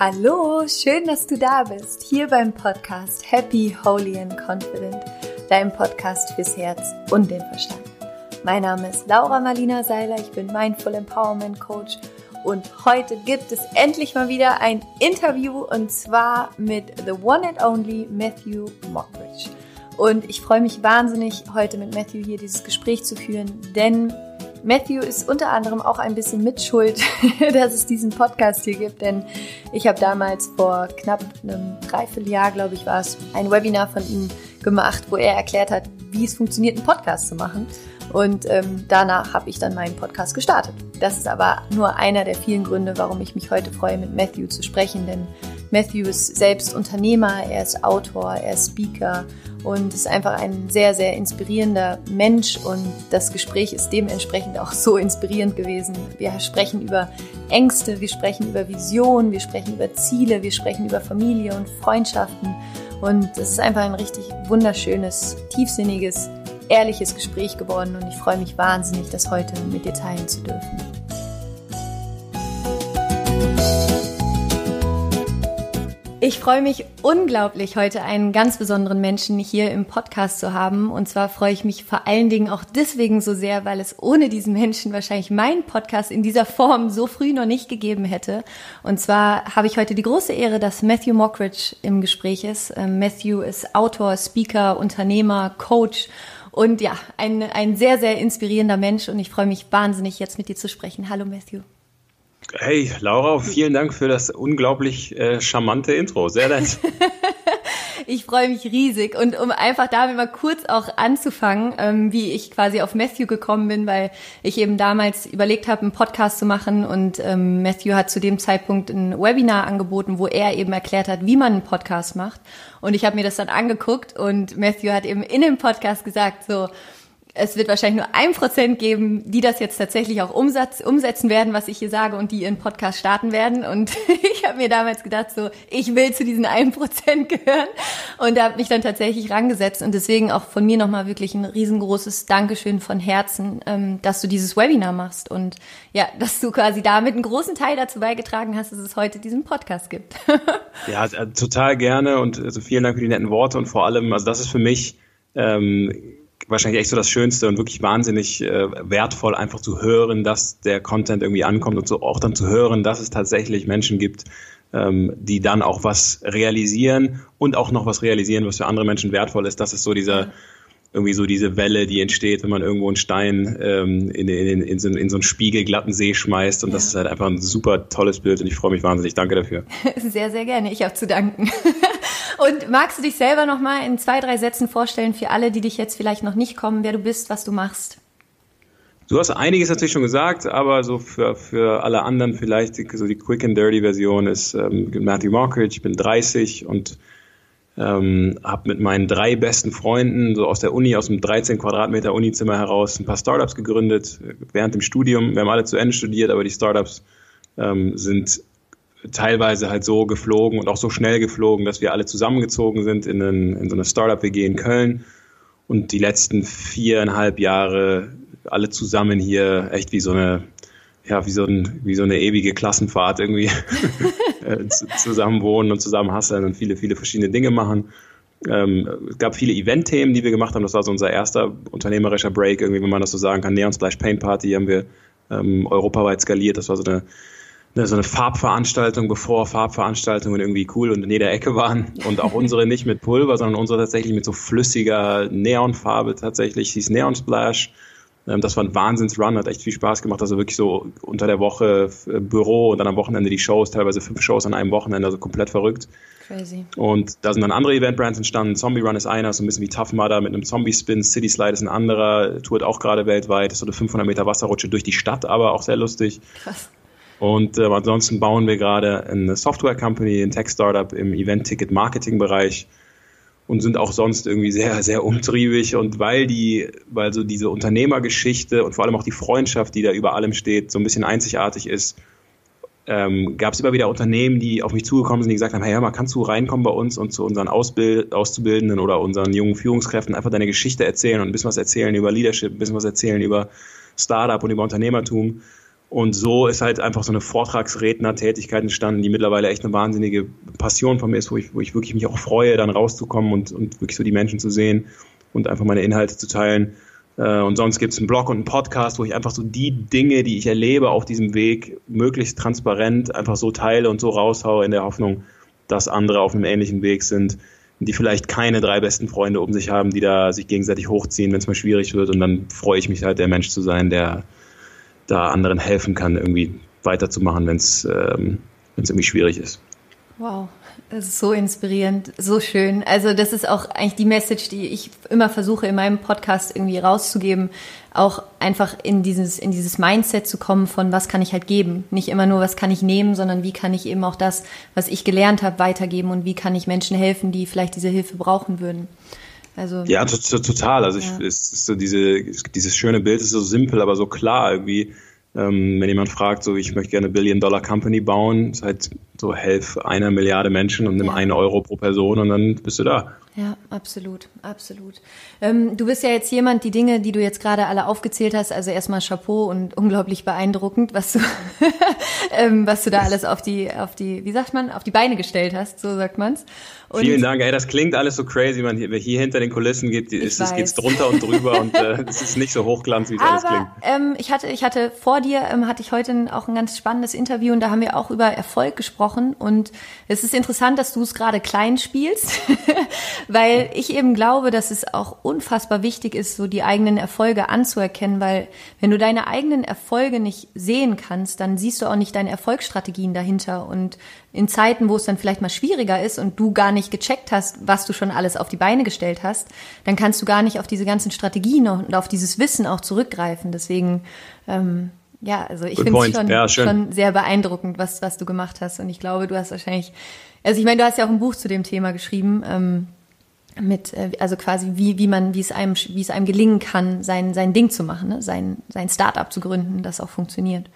Hallo, schön, dass du da bist, hier beim Podcast Happy, Holy and Confident, deinem Podcast fürs Herz und den Verstand. Mein Name ist Laura Marlina Seiler, ich bin Mindful Empowerment Coach und heute gibt es endlich mal wieder ein Interview und zwar mit the one and only Matthew Mockridge. Und ich freue mich wahnsinnig, heute mit Matthew hier dieses Gespräch zu führen, denn Matthew ist unter anderem auch ein bisschen mitschuld, dass es diesen Podcast hier gibt, denn ich habe damals vor knapp einem Dreivierteljahr, glaube ich, war es, ein Webinar von ihm gemacht, wo er erklärt hat, wie es funktioniert, einen Podcast zu machen. Und ähm, danach habe ich dann meinen Podcast gestartet. Das ist aber nur einer der vielen Gründe, warum ich mich heute freue, mit Matthew zu sprechen, denn Matthew ist selbst Unternehmer, er ist Autor, er ist Speaker und ist einfach ein sehr, sehr inspirierender Mensch und das Gespräch ist dementsprechend auch so inspirierend gewesen. Wir sprechen über Ängste, wir sprechen über Visionen, wir sprechen über Ziele, wir sprechen über Familie und Freundschaften und es ist einfach ein richtig wunderschönes, tiefsinniges, ehrliches Gespräch geworden und ich freue mich wahnsinnig, das heute mit dir teilen zu dürfen. Ich freue mich unglaublich, heute einen ganz besonderen Menschen hier im Podcast zu haben. Und zwar freue ich mich vor allen Dingen auch deswegen so sehr, weil es ohne diesen Menschen wahrscheinlich meinen Podcast in dieser Form so früh noch nicht gegeben hätte. Und zwar habe ich heute die große Ehre, dass Matthew Mockridge im Gespräch ist. Ähm, Matthew ist Autor, Speaker, Unternehmer, Coach und ja, ein, ein sehr, sehr inspirierender Mensch. Und ich freue mich wahnsinnig, jetzt mit dir zu sprechen. Hallo Matthew. Hey, Laura, vielen Dank für das unglaublich äh, charmante Intro. Sehr nett. ich freue mich riesig. Und um einfach damit mal kurz auch anzufangen, ähm, wie ich quasi auf Matthew gekommen bin, weil ich eben damals überlegt habe, einen Podcast zu machen und ähm, Matthew hat zu dem Zeitpunkt ein Webinar angeboten, wo er eben erklärt hat, wie man einen Podcast macht. Und ich habe mir das dann angeguckt und Matthew hat eben in dem Podcast gesagt, so, es wird wahrscheinlich nur ein Prozent geben, die das jetzt tatsächlich auch umsatz, umsetzen werden, was ich hier sage und die ihren Podcast starten werden. Und ich habe mir damals gedacht, so, ich will zu diesen ein Prozent gehören und da habe mich dann tatsächlich rangesetzt. Und deswegen auch von mir nochmal wirklich ein riesengroßes Dankeschön von Herzen, ähm, dass du dieses Webinar machst und ja, dass du quasi damit einen großen Teil dazu beigetragen hast, dass es heute diesen Podcast gibt. ja, total gerne und also vielen Dank für die netten Worte und vor allem, also das ist für mich ähm, wahrscheinlich echt so das Schönste und wirklich wahnsinnig äh, wertvoll, einfach zu hören, dass der Content irgendwie ankommt und so auch dann zu hören, dass es tatsächlich Menschen gibt, ähm, die dann auch was realisieren und auch noch was realisieren, was für andere Menschen wertvoll ist. Das ist so dieser irgendwie so diese Welle, die entsteht, wenn man irgendwo einen Stein ähm, in, in, in, so, in so einen spiegelglatten See schmeißt. Und ja. das ist halt einfach ein super tolles Bild und ich freue mich wahnsinnig. Danke dafür. Sehr, sehr gerne. Ich habe zu danken. Und magst du dich selber noch mal in zwei, drei Sätzen vorstellen für alle, die dich jetzt vielleicht noch nicht kommen, wer du bist, was du machst? Du hast einiges natürlich schon gesagt, aber so für, für alle anderen vielleicht so die Quick and Dirty Version ist ähm, Matthew Mockridge, ich bin 30 und ähm, habe mit meinen drei besten Freunden so aus der Uni, aus dem 13 Quadratmeter Unizimmer heraus ein paar Startups gegründet während dem Studium. Wir haben alle zu Ende studiert, aber die Startups ähm, sind teilweise halt so geflogen und auch so schnell geflogen, dass wir alle zusammengezogen sind in, einen, in so eine Startup-WG in Köln und die letzten viereinhalb Jahre alle zusammen hier echt wie so eine ja, wie so, ein, wie so eine ewige Klassenfahrt irgendwie äh, zusammen wohnen und zusammen hasseln und viele, viele verschiedene Dinge machen. Ähm, es gab viele Event-Themen, die wir gemacht haben. Das war so unser erster unternehmerischer Break, irgendwie, wenn man das so sagen kann. Neon Splash Paint Party haben wir ähm, europaweit skaliert. Das war so eine so eine Farbveranstaltung, bevor Farbveranstaltungen irgendwie cool und in jeder Ecke waren. Und auch unsere nicht mit Pulver, sondern unsere tatsächlich mit so flüssiger Neonfarbe tatsächlich. Hieß Neon Splash. Ähm, das war ein Wahnsinns-Run, hat echt viel Spaß gemacht. Also wirklich so unter der Woche äh, Büro und dann am Wochenende die Shows, teilweise fünf Shows an einem Wochenende, also komplett verrückt. Crazy. Und da sind dann andere Eventbrands entstanden. Zombie Run ist einer, so ein bisschen wie Tough Mudder mit einem Zombie-Spin. City Slide ist ein anderer, tourt auch gerade weltweit. Ist so eine 500 Meter Wasserrutsche durch die Stadt, aber auch sehr lustig. Krass. Und äh, ansonsten bauen wir gerade eine Software-Company, ein Tech-Startup im Event-Ticket-Marketing-Bereich und sind auch sonst irgendwie sehr, sehr umtriebig. Und weil die, weil so diese Unternehmergeschichte und vor allem auch die Freundschaft, die da über allem steht, so ein bisschen einzigartig ist, ähm, gab es immer wieder Unternehmen, die auf mich zugekommen sind, die gesagt haben, hey, hör mal, kannst du reinkommen bei uns und zu unseren Ausbild Auszubildenden oder unseren jungen Führungskräften einfach deine Geschichte erzählen und ein bisschen was erzählen über Leadership, ein bisschen was erzählen über Startup und über Unternehmertum. Und so ist halt einfach so eine Vortragsredner-Tätigkeit entstanden, die mittlerweile echt eine wahnsinnige Passion von mir ist, wo ich, wo ich wirklich mich auch freue, dann rauszukommen und, und wirklich so die Menschen zu sehen und einfach meine Inhalte zu teilen. Äh, und sonst gibt es einen Blog und einen Podcast, wo ich einfach so die Dinge, die ich erlebe auf diesem Weg, möglichst transparent einfach so teile und so raushaue in der Hoffnung, dass andere auf einem ähnlichen Weg sind, die vielleicht keine drei besten Freunde um sich haben, die da sich gegenseitig hochziehen, wenn es mal schwierig wird. Und dann freue ich mich halt, der Mensch zu sein, der da anderen helfen kann, irgendwie weiterzumachen, wenn es ähm, irgendwie schwierig ist. Wow, das ist so inspirierend, so schön. Also das ist auch eigentlich die Message, die ich immer versuche in meinem Podcast irgendwie rauszugeben, auch einfach in dieses in dieses Mindset zu kommen von was kann ich halt geben, nicht immer nur was kann ich nehmen, sondern wie kann ich eben auch das, was ich gelernt habe, weitergeben und wie kann ich Menschen helfen, die vielleicht diese Hilfe brauchen würden. Also ja, total. Also ja. ich, es ist so diese dieses schöne Bild ist so simpel, aber so klar irgendwie ähm, wenn jemand fragt, so ich möchte gerne Billion-Dollar-Company bauen, ist halt so helf einer Milliarde Menschen und nimm ja. einen Euro pro Person und dann bist du da. Ja, absolut, absolut. Ähm, du bist ja jetzt jemand, die Dinge, die du jetzt gerade alle aufgezählt hast, also erstmal Chapeau und unglaublich beeindruckend, was du, ähm, was du da alles auf die, auf die, wie sagt man, auf die Beine gestellt hast, so sagt man's. Und Vielen Dank, ey, das klingt alles so crazy, man hier, hier hinter den Kulissen geht, ist, es geht's drunter und drüber und äh, es ist nicht so hochglanz, wie es alles klingt. Ähm, ich hatte, ich hatte vor dir ähm, hatte ich heute auch ein ganz spannendes Interview und da haben wir auch über Erfolg gesprochen und es ist interessant, dass du es gerade klein spielst. weil ich eben glaube, dass es auch unfassbar wichtig ist, so die eigenen Erfolge anzuerkennen, weil wenn du deine eigenen Erfolge nicht sehen kannst, dann siehst du auch nicht deine Erfolgsstrategien dahinter und in Zeiten, wo es dann vielleicht mal schwieriger ist und du gar nicht gecheckt hast, was du schon alles auf die Beine gestellt hast, dann kannst du gar nicht auf diese ganzen Strategien und auf dieses Wissen auch zurückgreifen. Deswegen, ähm, ja, also ich finde es schon, ja, schon sehr beeindruckend, was, was du gemacht hast. Und ich glaube, du hast wahrscheinlich, also ich meine, du hast ja auch ein Buch zu dem Thema geschrieben. Ähm, mit, äh, also quasi wie, wie man, wie es einem, wie es einem gelingen kann, sein, sein Ding zu machen, ne? sein, sein Startup zu gründen, das auch funktioniert.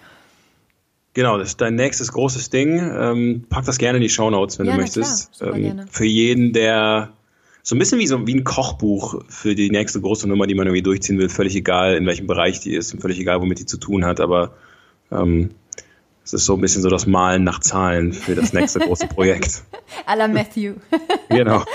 Genau, das ist dein nächstes großes Ding. Ähm, pack das gerne in die Show Notes, wenn ja, du möchtest. Klar, ähm, für jeden, der so ein bisschen wie so wie ein Kochbuch für die nächste große Nummer, die man irgendwie durchziehen will, völlig egal, in welchem Bereich die ist und völlig egal, womit die zu tun hat, aber ähm, es ist so ein bisschen so das Malen nach Zahlen für das nächste große Projekt. A la Matthew. genau.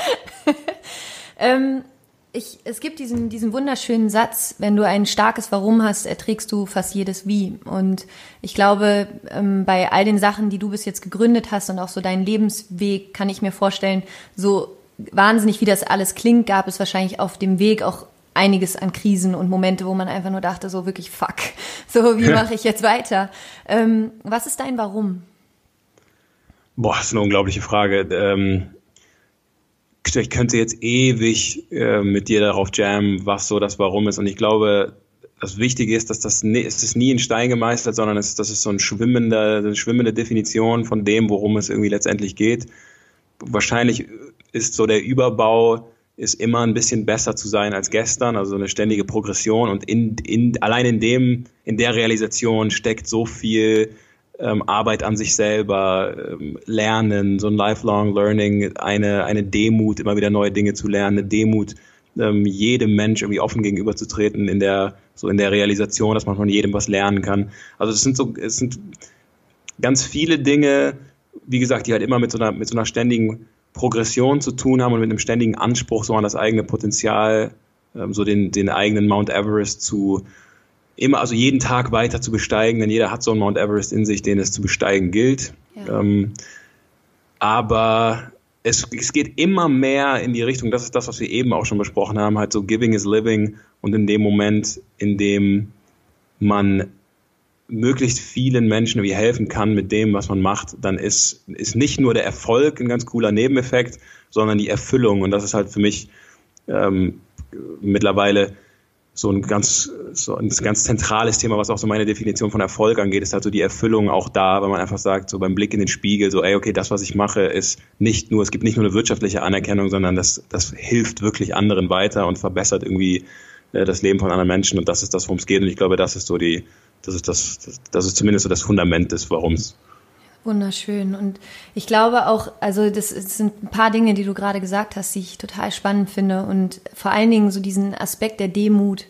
Ähm, ich, es gibt diesen, diesen wunderschönen Satz, wenn du ein starkes Warum hast, erträgst du fast jedes Wie. Und ich glaube, ähm, bei all den Sachen, die du bis jetzt gegründet hast und auch so deinen Lebensweg, kann ich mir vorstellen, so wahnsinnig wie das alles klingt, gab es wahrscheinlich auf dem Weg auch einiges an Krisen und Momente, wo man einfach nur dachte, so wirklich fuck, so wie mache ich jetzt weiter? Ähm, was ist dein Warum? Boah, das ist eine unglaubliche Frage. Ähm, ich könnte jetzt ewig äh, mit dir darauf jammen, was so das Warum ist. Und ich glaube, das Wichtige ist, dass das nie, es ist nie in Stein gemeißelt, sondern es, das ist so ein schwimmender, eine schwimmende Definition von dem, worum es irgendwie letztendlich geht. Wahrscheinlich ist so der Überbau ist immer ein bisschen besser zu sein als gestern, also eine ständige Progression und in, in, allein in dem, in der Realisation steckt so viel ähm, Arbeit an sich selber, ähm, Lernen, so ein Lifelong Learning, eine, eine Demut, immer wieder neue Dinge zu lernen, eine Demut, ähm, jedem Mensch irgendwie offen gegenüberzutreten in der, so in der Realisation, dass man von jedem was lernen kann. Also es sind so, es sind ganz viele Dinge, wie gesagt, die halt immer mit so einer, mit so einer ständigen Progression zu tun haben und mit einem ständigen Anspruch so an das eigene Potenzial, ähm, so den, den eigenen Mount Everest zu, immer, also jeden Tag weiter zu besteigen, denn jeder hat so einen Mount Everest in sich, den es zu besteigen gilt. Ja. Ähm, aber es, es geht immer mehr in die Richtung, das ist das, was wir eben auch schon besprochen haben, halt so Giving is Living und in dem Moment, in dem man möglichst vielen Menschen irgendwie helfen kann mit dem, was man macht, dann ist, ist nicht nur der Erfolg ein ganz cooler Nebeneffekt, sondern die Erfüllung. Und das ist halt für mich ähm, mittlerweile so ein ganz, so ein ganz zentrales Thema, was auch so meine Definition von Erfolg angeht, ist halt so die Erfüllung auch da, wenn man einfach sagt, so beim Blick in den Spiegel, so, ey, okay, das, was ich mache, ist nicht nur, es gibt nicht nur eine wirtschaftliche Anerkennung, sondern das, das hilft wirklich anderen weiter und verbessert irgendwie äh, das Leben von anderen Menschen und das ist das, worum es geht und ich glaube, das ist so die, das ist das, das, das ist zumindest so das Fundament des Warums. Wunderschön. Und ich glaube auch, also das, das, sind ein paar Dinge, die du gerade gesagt hast, die ich total spannend finde. Und vor allen Dingen so diesen Aspekt der Demut.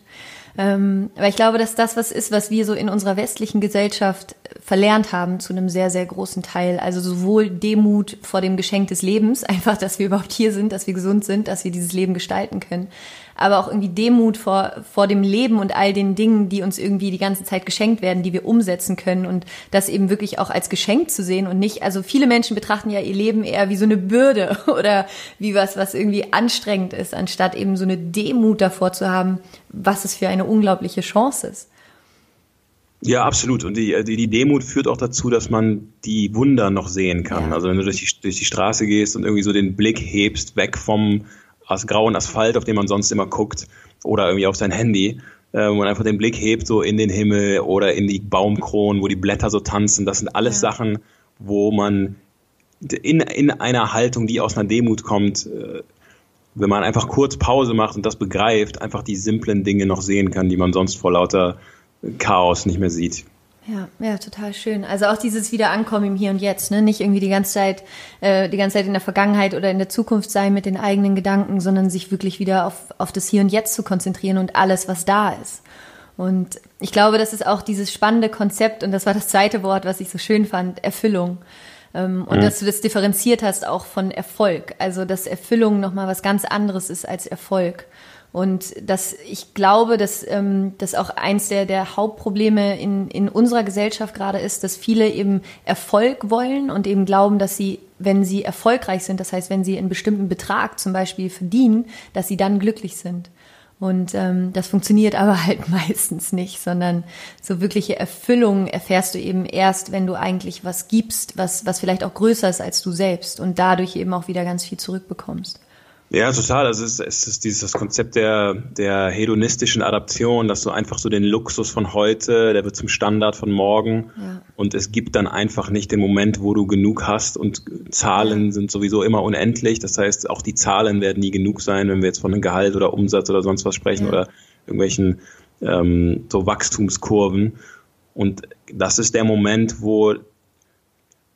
Ähm, weil ich glaube, dass das was ist, was wir so in unserer westlichen Gesellschaft verlernt haben zu einem sehr, sehr großen Teil. Also sowohl Demut vor dem Geschenk des Lebens, einfach, dass wir überhaupt hier sind, dass wir gesund sind, dass wir dieses Leben gestalten können, aber auch irgendwie Demut vor, vor dem Leben und all den Dingen, die uns irgendwie die ganze Zeit geschenkt werden, die wir umsetzen können und das eben wirklich auch als Geschenk zu sehen und nicht, also viele Menschen betrachten ja ihr Leben eher wie so eine Bürde oder wie was, was irgendwie anstrengend ist, anstatt eben so eine Demut davor zu haben, was es für eine unglaubliche Chance ist. Ja, absolut. Und die, die, die Demut führt auch dazu, dass man die Wunder noch sehen kann. Ja. Also wenn du durch die, durch die Straße gehst und irgendwie so den Blick hebst, weg vom aus grauen Asphalt, auf den man sonst immer guckt, oder irgendwie auf sein Handy, äh, wo man einfach den Blick hebt so in den Himmel oder in die Baumkronen, wo die Blätter so tanzen. Das sind alles ja. Sachen, wo man in, in einer Haltung, die aus einer Demut kommt, äh, wenn man einfach kurz Pause macht und das begreift, einfach die simplen Dinge noch sehen kann, die man sonst vor lauter Chaos nicht mehr sieht. Ja, ja, total schön. Also auch dieses Wiederankommen im Hier und Jetzt, ne? Nicht irgendwie die ganze Zeit, äh, die ganze Zeit in der Vergangenheit oder in der Zukunft sein mit den eigenen Gedanken, sondern sich wirklich wieder auf, auf das Hier und Jetzt zu konzentrieren und alles, was da ist. Und ich glaube, das ist auch dieses spannende Konzept, und das war das zweite Wort, was ich so schön fand, Erfüllung. Ähm, und mhm. dass du das differenziert hast auch von Erfolg. Also, dass Erfüllung nochmal was ganz anderes ist als Erfolg. Und das, ich glaube, dass ähm, das auch eins der, der Hauptprobleme in, in unserer Gesellschaft gerade ist, dass viele eben Erfolg wollen und eben glauben, dass sie, wenn sie erfolgreich sind, das heißt, wenn sie einen bestimmten Betrag zum Beispiel verdienen, dass sie dann glücklich sind. Und ähm, das funktioniert aber halt meistens nicht, sondern so wirkliche Erfüllung erfährst du eben erst, wenn du eigentlich was gibst, was, was vielleicht auch größer ist als du selbst und dadurch eben auch wieder ganz viel zurückbekommst. Ja, total. Also es ist, es ist dieses Konzept der, der hedonistischen Adaption, dass du einfach so den Luxus von heute, der wird zum Standard von morgen. Ja. Und es gibt dann einfach nicht den Moment, wo du genug hast. Und Zahlen sind sowieso immer unendlich. Das heißt, auch die Zahlen werden nie genug sein, wenn wir jetzt von einem Gehalt oder Umsatz oder sonst was sprechen ja. oder irgendwelchen ähm, so Wachstumskurven. Und das ist der Moment, wo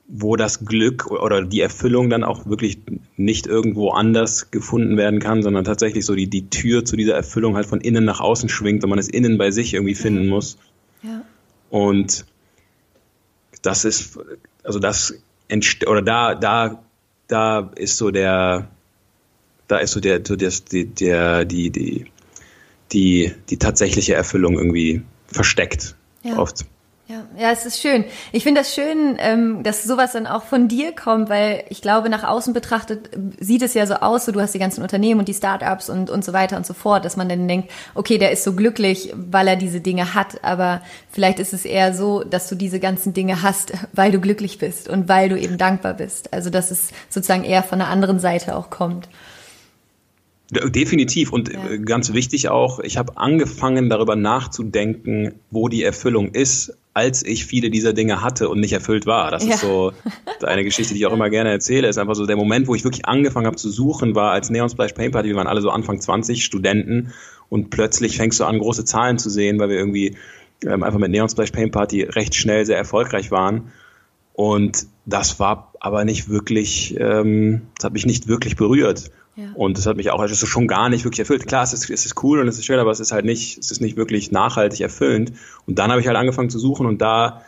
wo das Glück oder die Erfüllung dann auch wirklich nicht irgendwo anders gefunden werden kann, sondern tatsächlich so die, die Tür zu dieser Erfüllung halt von innen nach außen schwingt und man es innen bei sich irgendwie finden muss. Ja. Und das ist, also das oder da, da, da ist so der, da ist so der, so die, der, die, die, die, die tatsächliche Erfüllung irgendwie versteckt. Ja. Oft. Ja, ja, es ist schön. Ich finde das schön, ähm, dass sowas dann auch von dir kommt, weil ich glaube, nach außen betrachtet sieht es ja so aus, so du hast die ganzen Unternehmen und die Startups und, und so weiter und so fort, dass man dann denkt, okay, der ist so glücklich, weil er diese Dinge hat, aber vielleicht ist es eher so, dass du diese ganzen Dinge hast, weil du glücklich bist und weil du eben dankbar bist. Also, dass es sozusagen eher von der anderen Seite auch kommt. Definitiv und ja. Äh, ganz wichtig auch, ich habe angefangen darüber nachzudenken, wo die Erfüllung ist, als ich viele dieser Dinge hatte und nicht erfüllt war. Das ja. ist so eine Geschichte, die ich auch immer gerne erzähle. Ist einfach so der Moment, wo ich wirklich angefangen habe zu suchen, war als Neon Splash Paint Party. Wir waren alle so Anfang 20 Studenten und plötzlich fängst du an, große Zahlen zu sehen, weil wir irgendwie ähm, einfach mit Neon Splash Paint Party recht schnell sehr erfolgreich waren. Und das war aber nicht wirklich, ähm, das hat mich nicht wirklich berührt. Und das hat mich auch also schon gar nicht wirklich erfüllt. Klar, es ist, es ist cool und es ist schön, aber es ist halt nicht, es ist nicht wirklich nachhaltig erfüllend. Und dann habe ich halt angefangen zu suchen und da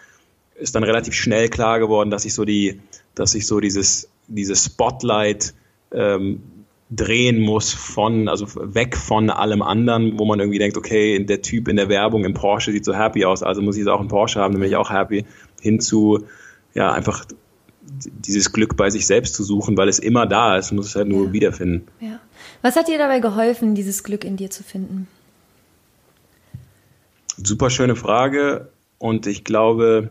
ist dann relativ schnell klar geworden, dass ich so die, dass ich so dieses, dieses Spotlight ähm, drehen muss von, also weg von allem anderen, wo man irgendwie denkt, okay, der Typ in der Werbung im Porsche sieht so happy aus, also muss ich jetzt auch einen Porsche haben, dann bin ich auch happy, hin zu, ja, einfach dieses Glück bei sich selbst zu suchen, weil es immer da ist, muss es halt nur ja. wiederfinden. Ja. Was hat dir dabei geholfen, dieses Glück in dir zu finden? Super schöne Frage und ich glaube,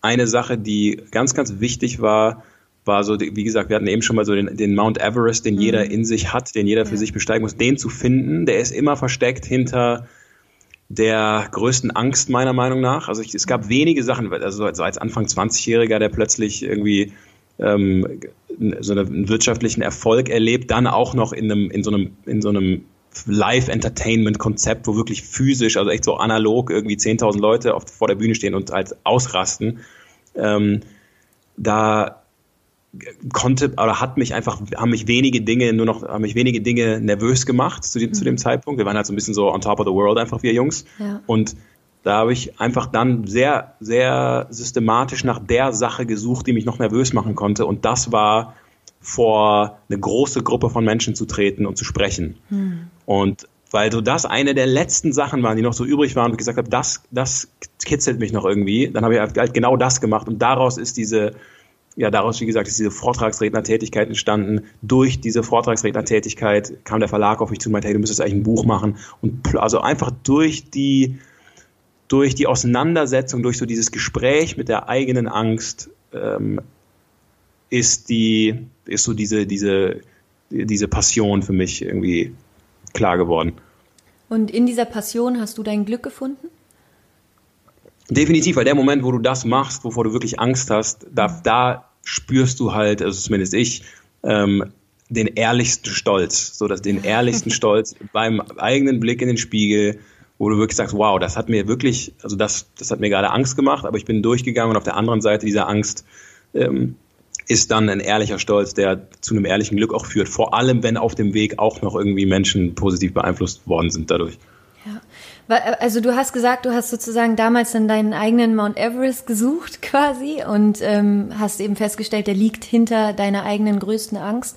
eine Sache, die ganz, ganz wichtig war, war so, wie gesagt, wir hatten eben schon mal so den, den Mount Everest, den mhm. jeder in sich hat, den jeder für ja. sich besteigen muss, den zu finden. Der ist immer versteckt hinter der größten Angst meiner Meinung nach. Also ich, es gab wenige Sachen, also als Anfang 20-Jähriger, der plötzlich irgendwie ähm, so einen wirtschaftlichen Erfolg erlebt, dann auch noch in einem, in so einem, in so einem Live-Entertainment-Konzept, wo wirklich physisch, also echt so analog irgendwie 10.000 Leute auf, vor der Bühne stehen und halt ausrasten. Ähm, da konnte oder hat mich einfach, haben mich wenige Dinge nur noch, haben mich wenige Dinge nervös gemacht zu dem, mhm. zu dem Zeitpunkt. Wir waren halt so ein bisschen so on top of the world einfach, wir Jungs. Ja. Und da habe ich einfach dann sehr, sehr systematisch nach der Sache gesucht, die mich noch nervös machen konnte. Und das war vor eine große Gruppe von Menschen zu treten und zu sprechen. Mhm. Und weil so das eine der letzten Sachen waren, die noch so übrig waren und ich gesagt habe, das, das kitzelt mich noch irgendwie, dann habe ich halt genau das gemacht und daraus ist diese, ja, daraus, wie gesagt, ist diese Vortragsrednertätigkeit entstanden. Durch diese Vortragsrednertätigkeit kam der Verlag auf mich zu und meinte, hey, du müsstest eigentlich ein Buch machen. Und also einfach durch die, durch die Auseinandersetzung, durch so dieses Gespräch mit der eigenen Angst, ähm, ist die, ist so diese, diese, diese Passion für mich irgendwie klar geworden. Und in dieser Passion hast du dein Glück gefunden? Definitiv, weil der Moment, wo du das machst, wovor du wirklich Angst hast, da, da spürst du halt, also zumindest ich, ähm, den ehrlichsten Stolz, so dass den ehrlichsten Stolz beim eigenen Blick in den Spiegel, wo du wirklich sagst, wow, das hat mir wirklich, also das, das hat mir gerade Angst gemacht, aber ich bin durchgegangen und auf der anderen Seite dieser Angst ähm, ist dann ein ehrlicher Stolz, der zu einem ehrlichen Glück auch führt. Vor allem, wenn auf dem Weg auch noch irgendwie Menschen positiv beeinflusst worden sind dadurch. Ja. Also du hast gesagt, du hast sozusagen damals dann deinen eigenen Mount Everest gesucht quasi und ähm, hast eben festgestellt, der liegt hinter deiner eigenen größten Angst.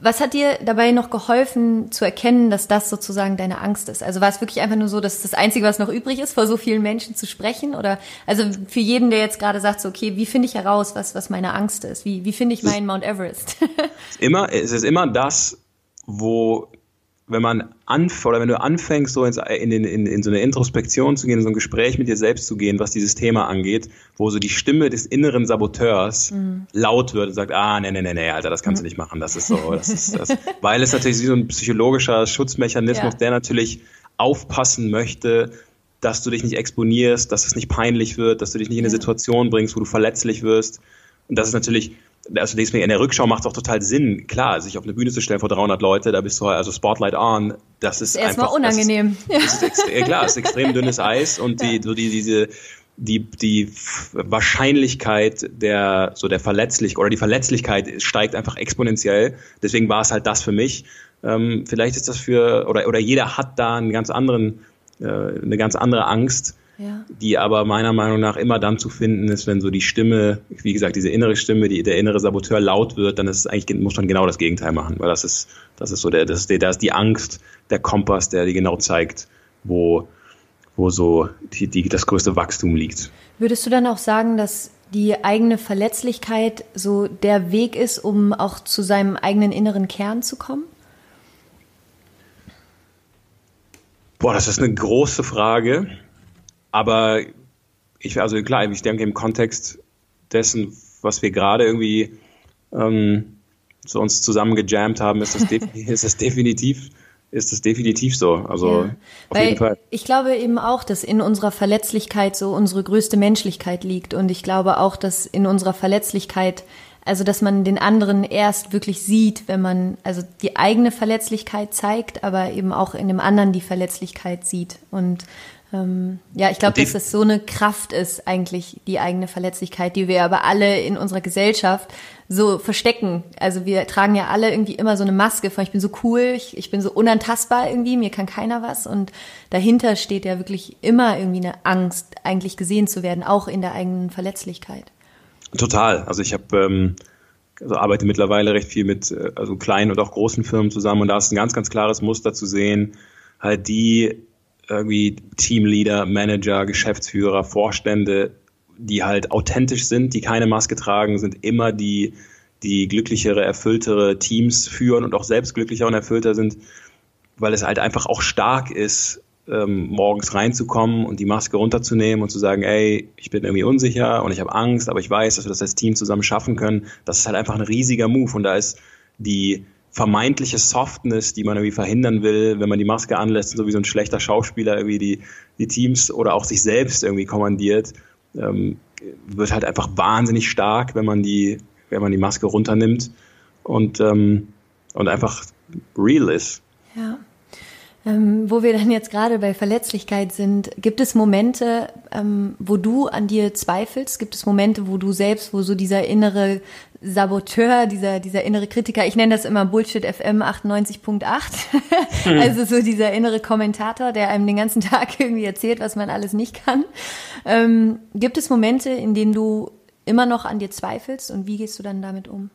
Was hat dir dabei noch geholfen zu erkennen, dass das sozusagen deine Angst ist? Also war es wirklich einfach nur so, dass das Einzige, was noch übrig ist, vor so vielen Menschen zu sprechen? Oder also für jeden, der jetzt gerade sagt, so, okay, wie finde ich heraus, was, was meine Angst ist? Wie, wie finde ich meinen Mount Everest? immer, es ist immer das, wo wenn man anf oder wenn du anfängst, so ins, in, in, in, so eine Introspektion zu gehen, in so ein Gespräch mit dir selbst zu gehen, was dieses Thema angeht, wo so die Stimme des inneren Saboteurs mhm. laut wird und sagt, ah, nee, nee, nee, nee, Alter, das kannst mhm. du nicht machen, das ist so, das ist das. Weil es natürlich wie so ein psychologischer Schutzmechanismus, ja. der natürlich aufpassen möchte, dass du dich nicht exponierst, dass es nicht peinlich wird, dass du dich nicht in eine Situation bringst, wo du verletzlich wirst. Und das ist natürlich also deswegen in der Rückschau macht es auch total Sinn, klar, sich auf eine Bühne zu stellen vor 300 Leute, da bist du halt, also Spotlight on, das ist, ist erstmal unangenehm. Das ist, das ist ja, klar, es ist extrem dünnes Eis und die, so die, diese, die, die Wahrscheinlichkeit der, so der Verletzlichkeit oder die Verletzlichkeit steigt einfach exponentiell. Deswegen war es halt das für mich. Ähm, vielleicht ist das für, oder, oder jeder hat da einen ganz anderen, äh, eine ganz andere Angst ja. die aber meiner Meinung nach immer dann zu finden ist, wenn so die Stimme, wie gesagt, diese innere Stimme, die, der innere Saboteur laut wird, dann ist es eigentlich, muss man genau das Gegenteil machen, weil das ist, das ist so der, das ist, der, da ist die Angst, der Kompass, der dir genau zeigt, wo, wo so die, die, das größte Wachstum liegt. Würdest du dann auch sagen, dass die eigene Verletzlichkeit so der Weg ist, um auch zu seinem eigenen inneren Kern zu kommen? Boah, das ist eine große Frage. Aber ich, also klar, ich denke im Kontext dessen, was wir gerade irgendwie ähm, so uns zusammen gejammt haben, ist das, ist das definitiv ist es definitiv so. Also ja, auf jeden Fall. Ich glaube eben auch, dass in unserer Verletzlichkeit so unsere größte Menschlichkeit liegt. Und ich glaube auch, dass in unserer Verletzlichkeit, also dass man den anderen erst wirklich sieht, wenn man also die eigene Verletzlichkeit zeigt, aber eben auch in dem anderen die Verletzlichkeit sieht. Und ähm, ja, ich glaube, dass das so eine Kraft ist, eigentlich die eigene Verletzlichkeit, die wir aber alle in unserer Gesellschaft so verstecken. Also wir tragen ja alle irgendwie immer so eine Maske von ich bin so cool, ich, ich bin so unantastbar irgendwie, mir kann keiner was. Und dahinter steht ja wirklich immer irgendwie eine Angst, eigentlich gesehen zu werden, auch in der eigenen Verletzlichkeit. Total. Also ich habe ähm, also arbeite mittlerweile recht viel mit äh, also kleinen und auch großen Firmen zusammen und da ist ein ganz, ganz klares Muster zu sehen, halt die irgendwie Teamleader, Manager, Geschäftsführer, Vorstände, die halt authentisch sind, die keine Maske tragen, sind immer die, die glücklichere, erfülltere Teams führen und auch selbst glücklicher und erfüllter sind, weil es halt einfach auch stark ist, ähm, morgens reinzukommen und die Maske runterzunehmen und zu sagen, ey, ich bin irgendwie unsicher und ich habe Angst, aber ich weiß, dass wir das als Team zusammen schaffen können. Das ist halt einfach ein riesiger Move und da ist die vermeintliche Softness, die man irgendwie verhindern will, wenn man die Maske anlässt, so wie so ein schlechter Schauspieler irgendwie die, die Teams oder auch sich selbst irgendwie kommandiert, ähm, wird halt einfach wahnsinnig stark, wenn man die, wenn man die Maske runternimmt und, ähm, und einfach real ist. Ja. Ähm, wo wir dann jetzt gerade bei Verletzlichkeit sind, gibt es Momente, ähm, wo du an dir zweifelst? Gibt es Momente, wo du selbst, wo so dieser innere Saboteur, dieser, dieser innere Kritiker, ich nenne das immer Bullshit FM 98.8, hm. also so dieser innere Kommentator, der einem den ganzen Tag irgendwie erzählt, was man alles nicht kann. Ähm, gibt es Momente, in denen du immer noch an dir zweifelst und wie gehst du dann damit um?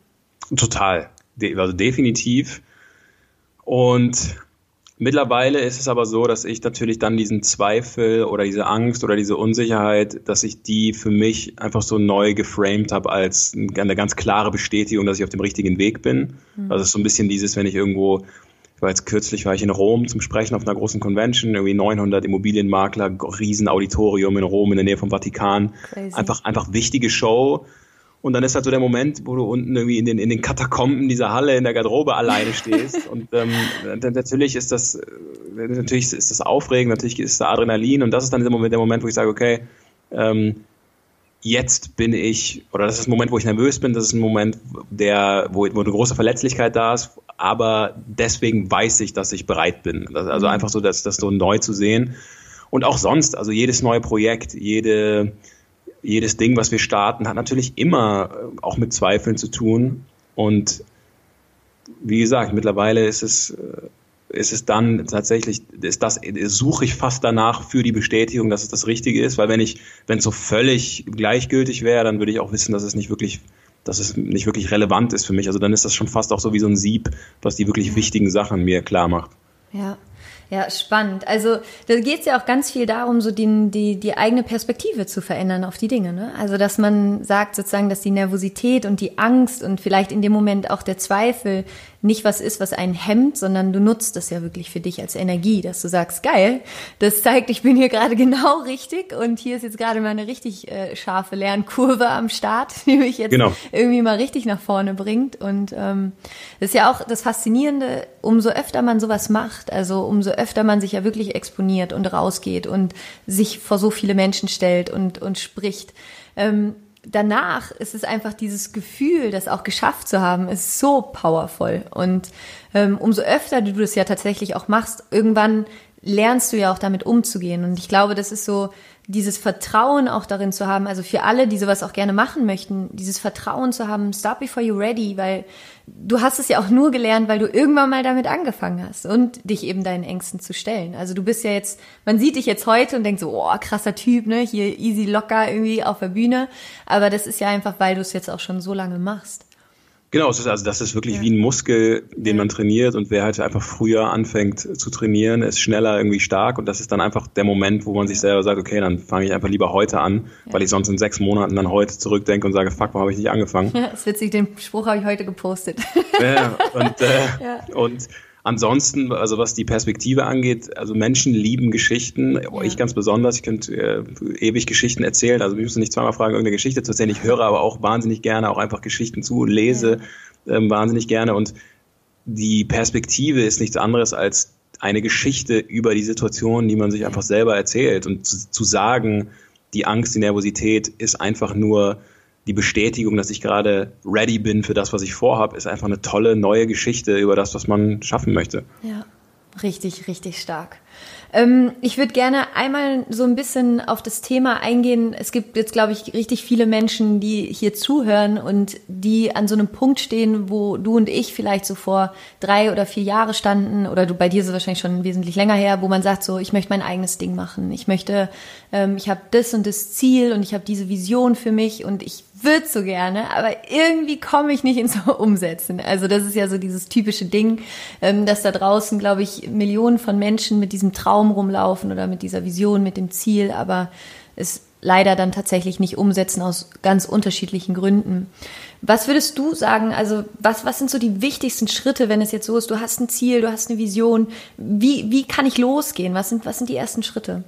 Total, also definitiv. Und Mittlerweile ist es aber so, dass ich natürlich dann diesen Zweifel oder diese Angst oder diese Unsicherheit, dass ich die für mich einfach so neu geframed habe als eine ganz klare Bestätigung, dass ich auf dem richtigen Weg bin. Mhm. Also es ist so ein bisschen dieses, wenn ich irgendwo, ich war jetzt kürzlich, war ich in Rom zum Sprechen auf einer großen Convention, irgendwie 900 Immobilienmakler, riesen Auditorium in Rom in der Nähe vom Vatikan. Crazy. Einfach, einfach wichtige Show. Und dann ist halt so der Moment, wo du unten irgendwie in den, in den Katakomben dieser Halle in der Garderobe alleine stehst. Und ähm, natürlich ist das, äh, natürlich ist das aufregend, natürlich ist da Adrenalin und das ist dann der Moment, der Moment, wo ich sage, okay, ähm, jetzt bin ich, oder das ist ein Moment, wo ich nervös bin, das ist ein Moment, der, wo, wo eine große Verletzlichkeit da ist, aber deswegen weiß ich, dass ich bereit bin. Also mhm. einfach so, dass das so neu zu sehen. Und auch sonst, also jedes neue Projekt, jede jedes Ding, was wir starten, hat natürlich immer äh, auch mit Zweifeln zu tun. Und wie gesagt, mittlerweile ist es, äh, ist es dann tatsächlich, ist das, suche ich fast danach für die Bestätigung, dass es das Richtige ist, weil wenn ich, wenn es so völlig gleichgültig wäre, dann würde ich auch wissen, dass es nicht wirklich, dass es nicht wirklich relevant ist für mich. Also dann ist das schon fast auch so wie so ein Sieb, was die wirklich wichtigen Sachen mir klar macht. Ja, ja, spannend. Also da geht es ja auch ganz viel darum, so die, die, die eigene Perspektive zu verändern auf die Dinge. Ne? Also dass man sagt sozusagen, dass die Nervosität und die Angst und vielleicht in dem Moment auch der Zweifel nicht was ist, was einen hemmt, sondern du nutzt das ja wirklich für dich als Energie, dass du sagst, geil, das zeigt, ich bin hier gerade genau richtig und hier ist jetzt gerade mal eine richtig äh, scharfe Lernkurve am Start, die mich jetzt genau. irgendwie mal richtig nach vorne bringt. Und ähm, das ist ja auch das Faszinierende, umso öfter man sowas macht, also umso öfter man sich ja wirklich exponiert und rausgeht und sich vor so viele Menschen stellt und, und spricht. Ähm, danach ist es einfach dieses Gefühl, das auch geschafft zu haben, ist so powerful. Und ähm, umso öfter du das ja tatsächlich auch machst, irgendwann lernst du ja auch damit umzugehen. Und ich glaube, das ist so dieses Vertrauen auch darin zu haben, also für alle, die sowas auch gerne machen möchten, dieses Vertrauen zu haben, stop before you're ready, weil du hast es ja auch nur gelernt, weil du irgendwann mal damit angefangen hast und dich eben deinen Ängsten zu stellen. Also du bist ja jetzt, man sieht dich jetzt heute und denkt so, oh, krasser Typ, ne, hier easy locker irgendwie auf der Bühne, aber das ist ja einfach, weil du es jetzt auch schon so lange machst. Genau, es ist also das ist wirklich ja. wie ein Muskel, den man trainiert und wer halt einfach früher anfängt zu trainieren, ist schneller irgendwie stark und das ist dann einfach der Moment, wo man sich selber sagt, okay, dann fange ich einfach lieber heute an, ja. weil ich sonst in sechs Monaten dann heute zurückdenke und sage, fuck, warum habe ich nicht angefangen? Ja, ist witzig, den Spruch habe ich heute gepostet. Ja, und, äh, ja. und Ansonsten, also was die Perspektive angeht, also Menschen lieben Geschichten, ja. ich ganz besonders, ich könnte äh, ewig Geschichten erzählen, also ich müsste nicht zweimal fragen, irgendeine Geschichte zu erzählen. Ich höre aber auch wahnsinnig gerne auch einfach Geschichten zu und lese ja. ähm, wahnsinnig gerne und die Perspektive ist nichts anderes als eine Geschichte über die Situation, die man sich einfach selber erzählt und zu, zu sagen, die Angst, die Nervosität ist einfach nur die Bestätigung, dass ich gerade ready bin für das, was ich vorhabe, ist einfach eine tolle neue Geschichte über das, was man schaffen möchte. Ja, richtig, richtig stark. Ähm, ich würde gerne einmal so ein bisschen auf das Thema eingehen. Es gibt jetzt, glaube ich, richtig viele Menschen, die hier zuhören und die an so einem Punkt stehen, wo du und ich vielleicht so vor drei oder vier Jahre standen oder du bei dir ist es wahrscheinlich schon wesentlich länger her, wo man sagt so, ich möchte mein eigenes Ding machen. Ich möchte, ähm, ich habe das und das Ziel und ich habe diese Vision für mich und ich würde so gerne, aber irgendwie komme ich nicht ins Umsetzen. Also das ist ja so dieses typische Ding, ähm, dass da draußen, glaube ich, Millionen von Menschen mit diesem Traum rumlaufen oder mit dieser Vision, mit dem Ziel, aber es leider dann tatsächlich nicht umsetzen aus ganz unterschiedlichen Gründen. Was würdest du sagen, also was, was sind so die wichtigsten Schritte, wenn es jetzt so ist, du hast ein Ziel, du hast eine Vision, wie, wie kann ich losgehen? Was sind, was sind die ersten Schritte?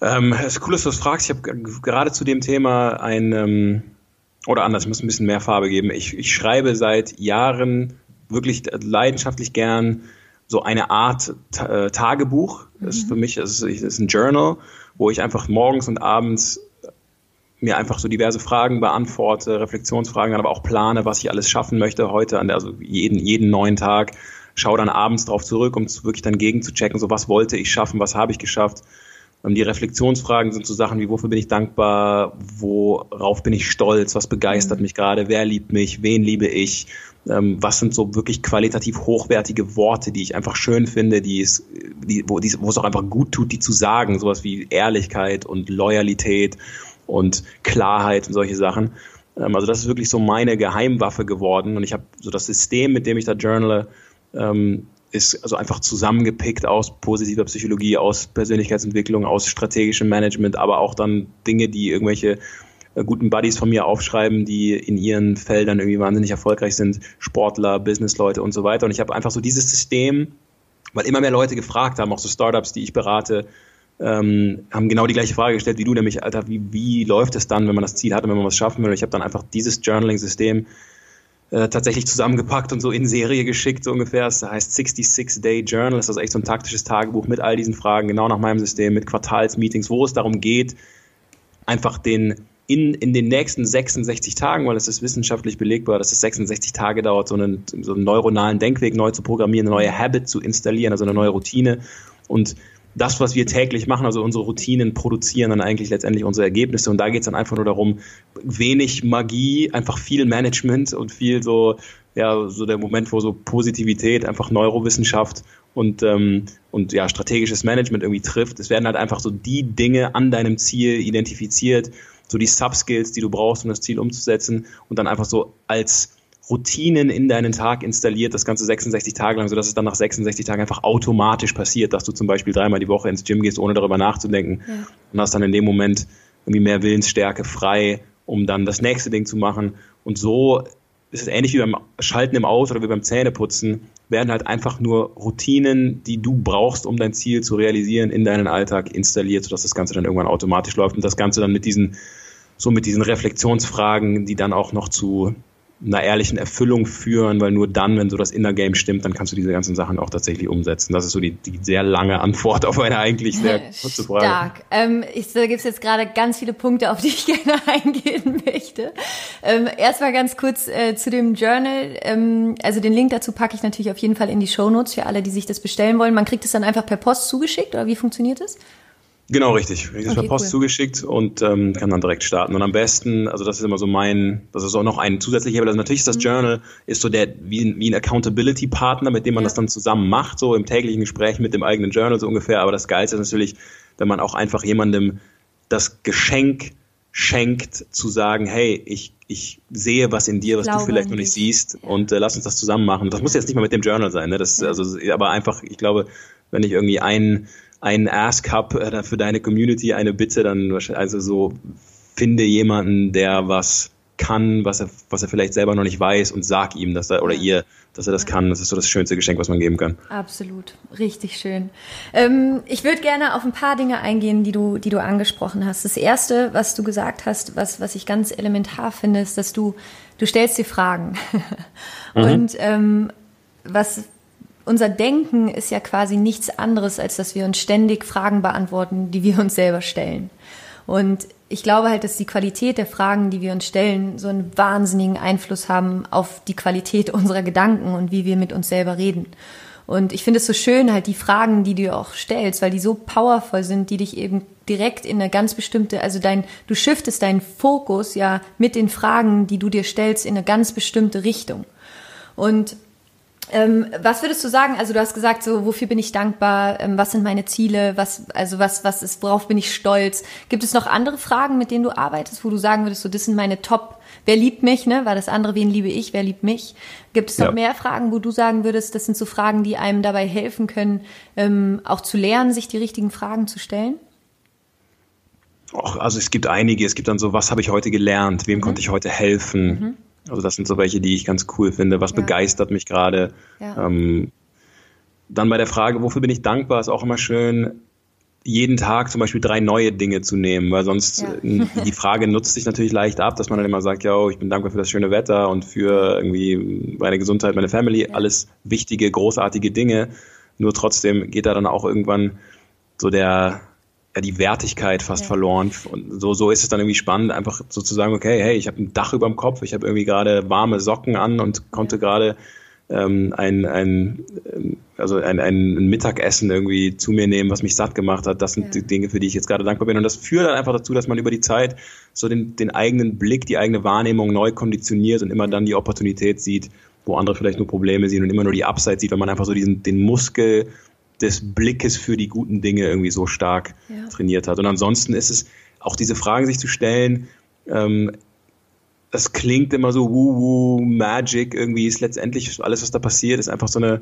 Ähm, es ist cool, dass du das fragst. Ich habe gerade zu dem Thema ein, ähm, oder anders, ich muss ein bisschen mehr Farbe geben. Ich, ich schreibe seit Jahren wirklich leidenschaftlich gern so eine Art äh, Tagebuch. Das ist für mhm. mich das ist, ist ein Journal, wo ich einfach morgens und abends mir einfach so diverse Fragen beantworte, Reflexionsfragen, aber auch plane, was ich alles schaffen möchte heute, also jeden, jeden neuen Tag schaue dann abends drauf zurück, um wirklich dann gegen zu checken, so was wollte ich schaffen, was habe ich geschafft. Ähm, die Reflexionsfragen sind so Sachen wie, wofür bin ich dankbar, worauf bin ich stolz, was begeistert mhm. mich gerade, wer liebt mich, wen liebe ich, ähm, was sind so wirklich qualitativ hochwertige Worte, die ich einfach schön finde, die es, die, wo, die, wo es auch einfach gut tut, die zu sagen, sowas wie Ehrlichkeit und Loyalität und Klarheit und solche Sachen. Ähm, also das ist wirklich so meine Geheimwaffe geworden und ich habe so das System, mit dem ich da journale, ähm, ist also einfach zusammengepickt aus positiver Psychologie, aus Persönlichkeitsentwicklung, aus strategischem Management, aber auch dann Dinge, die irgendwelche äh, guten Buddies von mir aufschreiben, die in ihren Feldern irgendwie wahnsinnig erfolgreich sind, Sportler, Businessleute und so weiter. Und ich habe einfach so dieses System, weil immer mehr Leute gefragt haben, auch so Startups, die ich berate, ähm, haben genau die gleiche Frage gestellt wie du, nämlich, Alter, wie, wie läuft es dann, wenn man das Ziel hat und wenn man was schaffen will? Und ich habe dann einfach dieses Journaling-System äh, tatsächlich zusammengepackt und so in Serie geschickt, so ungefähr. Das heißt 66 Day Journal, das ist also echt so ein taktisches Tagebuch mit all diesen Fragen, genau nach meinem System, mit Quartalsmeetings, wo es darum geht, einfach den in, in den nächsten 66 Tagen, weil es ist wissenschaftlich belegbar, dass es 66 Tage dauert, so einen, so einen neuronalen Denkweg neu zu programmieren, eine neue Habit zu installieren, also eine neue Routine. Und das, was wir täglich machen, also unsere Routinen produzieren dann eigentlich letztendlich unsere Ergebnisse. Und da geht es dann einfach nur darum, wenig Magie, einfach viel Management und viel so, ja, so der Moment, wo so Positivität, einfach Neurowissenschaft und, ähm, und ja, strategisches Management irgendwie trifft. Es werden halt einfach so die Dinge an deinem Ziel identifiziert, so die Subskills, die du brauchst, um das Ziel umzusetzen und dann einfach so als Routinen in deinen Tag installiert, das Ganze 66 Tage lang, sodass es dann nach 66 Tagen einfach automatisch passiert, dass du zum Beispiel dreimal die Woche ins Gym gehst, ohne darüber nachzudenken ja. und hast dann in dem Moment irgendwie mehr Willensstärke frei, um dann das nächste Ding zu machen. Und so ist es ähnlich wie beim Schalten im Auto oder wie beim Zähneputzen, werden halt einfach nur Routinen, die du brauchst, um dein Ziel zu realisieren, in deinen Alltag installiert, sodass das Ganze dann irgendwann automatisch läuft und das Ganze dann mit diesen, so mit diesen Reflexionsfragen, die dann auch noch zu einer ehrlichen Erfüllung führen, weil nur dann, wenn so das Inner Game stimmt, dann kannst du diese ganzen Sachen auch tatsächlich umsetzen. Das ist so die, die sehr lange Antwort auf eine eigentlich sehr kurze Frage. Stark. Ähm, ich, da gibt es jetzt gerade ganz viele Punkte, auf die ich gerne eingehen möchte. Ähm, erstmal ganz kurz äh, zu dem Journal. Ähm, also den Link dazu packe ich natürlich auf jeden Fall in die Show Notes für alle, die sich das bestellen wollen. Man kriegt es dann einfach per Post zugeschickt oder wie funktioniert das? Genau, richtig. Ich okay, per Post cool. zugeschickt und ähm, kann dann direkt starten. Und am besten, also das ist immer so mein, das ist auch noch ein zusätzlicher, also natürlich ist das mhm. Journal, ist so der, wie, wie ein Accountability-Partner, mit dem man ja. das dann zusammen macht, so im täglichen Gespräch mit dem eigenen Journal so ungefähr. Aber das Geilste ist natürlich, wenn man auch einfach jemandem das Geschenk schenkt, zu sagen, hey, ich, ich sehe was in dir, was du vielleicht noch nicht siehst ja. und äh, lass uns das zusammen machen. Das ja. muss jetzt nicht mal mit dem Journal sein, ne? Das, also, aber einfach, ich glaube, wenn ich irgendwie einen einen Ask Cup äh, für deine Community, eine Bitte, dann also so finde jemanden, der was kann, was er, was er vielleicht selber noch nicht weiß und sag ihm, dass er oder ihr, dass er das kann. Das ist so das schönste Geschenk, was man geben kann. Absolut, richtig schön. Ähm, ich würde gerne auf ein paar Dinge eingehen, die du, die du angesprochen hast. Das erste, was du gesagt hast, was, was ich ganz elementar finde, ist, dass du, du stellst dir Fragen. mhm. Und ähm, was, unser Denken ist ja quasi nichts anderes, als dass wir uns ständig Fragen beantworten, die wir uns selber stellen. Und ich glaube halt, dass die Qualität der Fragen, die wir uns stellen, so einen wahnsinnigen Einfluss haben auf die Qualität unserer Gedanken und wie wir mit uns selber reden. Und ich finde es so schön, halt die Fragen, die du auch stellst, weil die so powerful sind, die dich eben direkt in eine ganz bestimmte, also dein, du shiftest deinen Fokus ja mit den Fragen, die du dir stellst, in eine ganz bestimmte Richtung. Und ähm, was würdest du sagen? Also du hast gesagt, so wofür bin ich dankbar? Ähm, was sind meine Ziele? Was also was was ist? Worauf bin ich stolz? Gibt es noch andere Fragen, mit denen du arbeitest, wo du sagen würdest, so das sind meine Top? Wer liebt mich? Ne, war das andere? Wen liebe ich? Wer liebt mich? Gibt es noch ja. mehr Fragen, wo du sagen würdest, das sind so Fragen, die einem dabei helfen können, ähm, auch zu lernen, sich die richtigen Fragen zu stellen? Och, also es gibt einige. Es gibt dann so, was habe ich heute gelernt? Wem mhm. konnte ich heute helfen? Mhm also das sind so welche, die ich ganz cool finde. Was ja. begeistert mich gerade? Ja. Ähm, dann bei der Frage, wofür bin ich dankbar, ist auch immer schön, jeden Tag zum Beispiel drei neue Dinge zu nehmen, weil sonst ja. die Frage nutzt sich natürlich leicht ab, dass man dann immer sagt, ja, ich bin dankbar für das schöne Wetter und für irgendwie meine Gesundheit, meine Family, ja. alles wichtige, großartige Dinge. Nur trotzdem geht da dann auch irgendwann so der, ja, die Wertigkeit fast ja. verloren. Und so, so ist es dann irgendwie spannend, einfach so zu sagen, okay, hey, ich habe ein Dach über dem Kopf, ich habe irgendwie gerade warme Socken an und konnte gerade ähm, ein, ein, ähm, also ein, ein Mittagessen irgendwie zu mir nehmen, was mich satt gemacht hat. Das sind ja. die Dinge, für die ich jetzt gerade dankbar bin. Und das führt dann einfach dazu, dass man über die Zeit so den, den eigenen Blick, die eigene Wahrnehmung neu konditioniert und immer dann die Opportunität sieht, wo andere vielleicht nur Probleme sehen und immer nur die Upside sieht, weil man einfach so diesen, den Muskel des Blickes für die guten Dinge irgendwie so stark ja. trainiert hat. Und ansonsten ist es auch diese Fragen sich zu stellen, ähm, das klingt immer so woo-woo, Magic, irgendwie ist letztendlich alles, was da passiert, ist einfach so eine,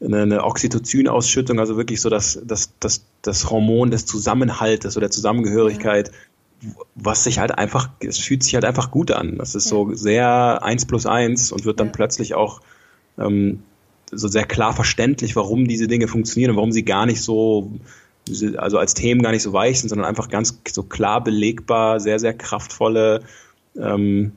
eine, eine Oxytocin-Ausschüttung, also wirklich so das, das, das, das Hormon des Zusammenhaltes oder der Zusammengehörigkeit, ja. was sich halt einfach, es fühlt sich halt einfach gut an. Das ist ja. so sehr eins plus eins und wird dann plötzlich auch ähm, so sehr klar verständlich, warum diese Dinge funktionieren und warum sie gar nicht so, also als Themen gar nicht so weich sind, sondern einfach ganz so klar belegbar, sehr, sehr kraftvolle ähm,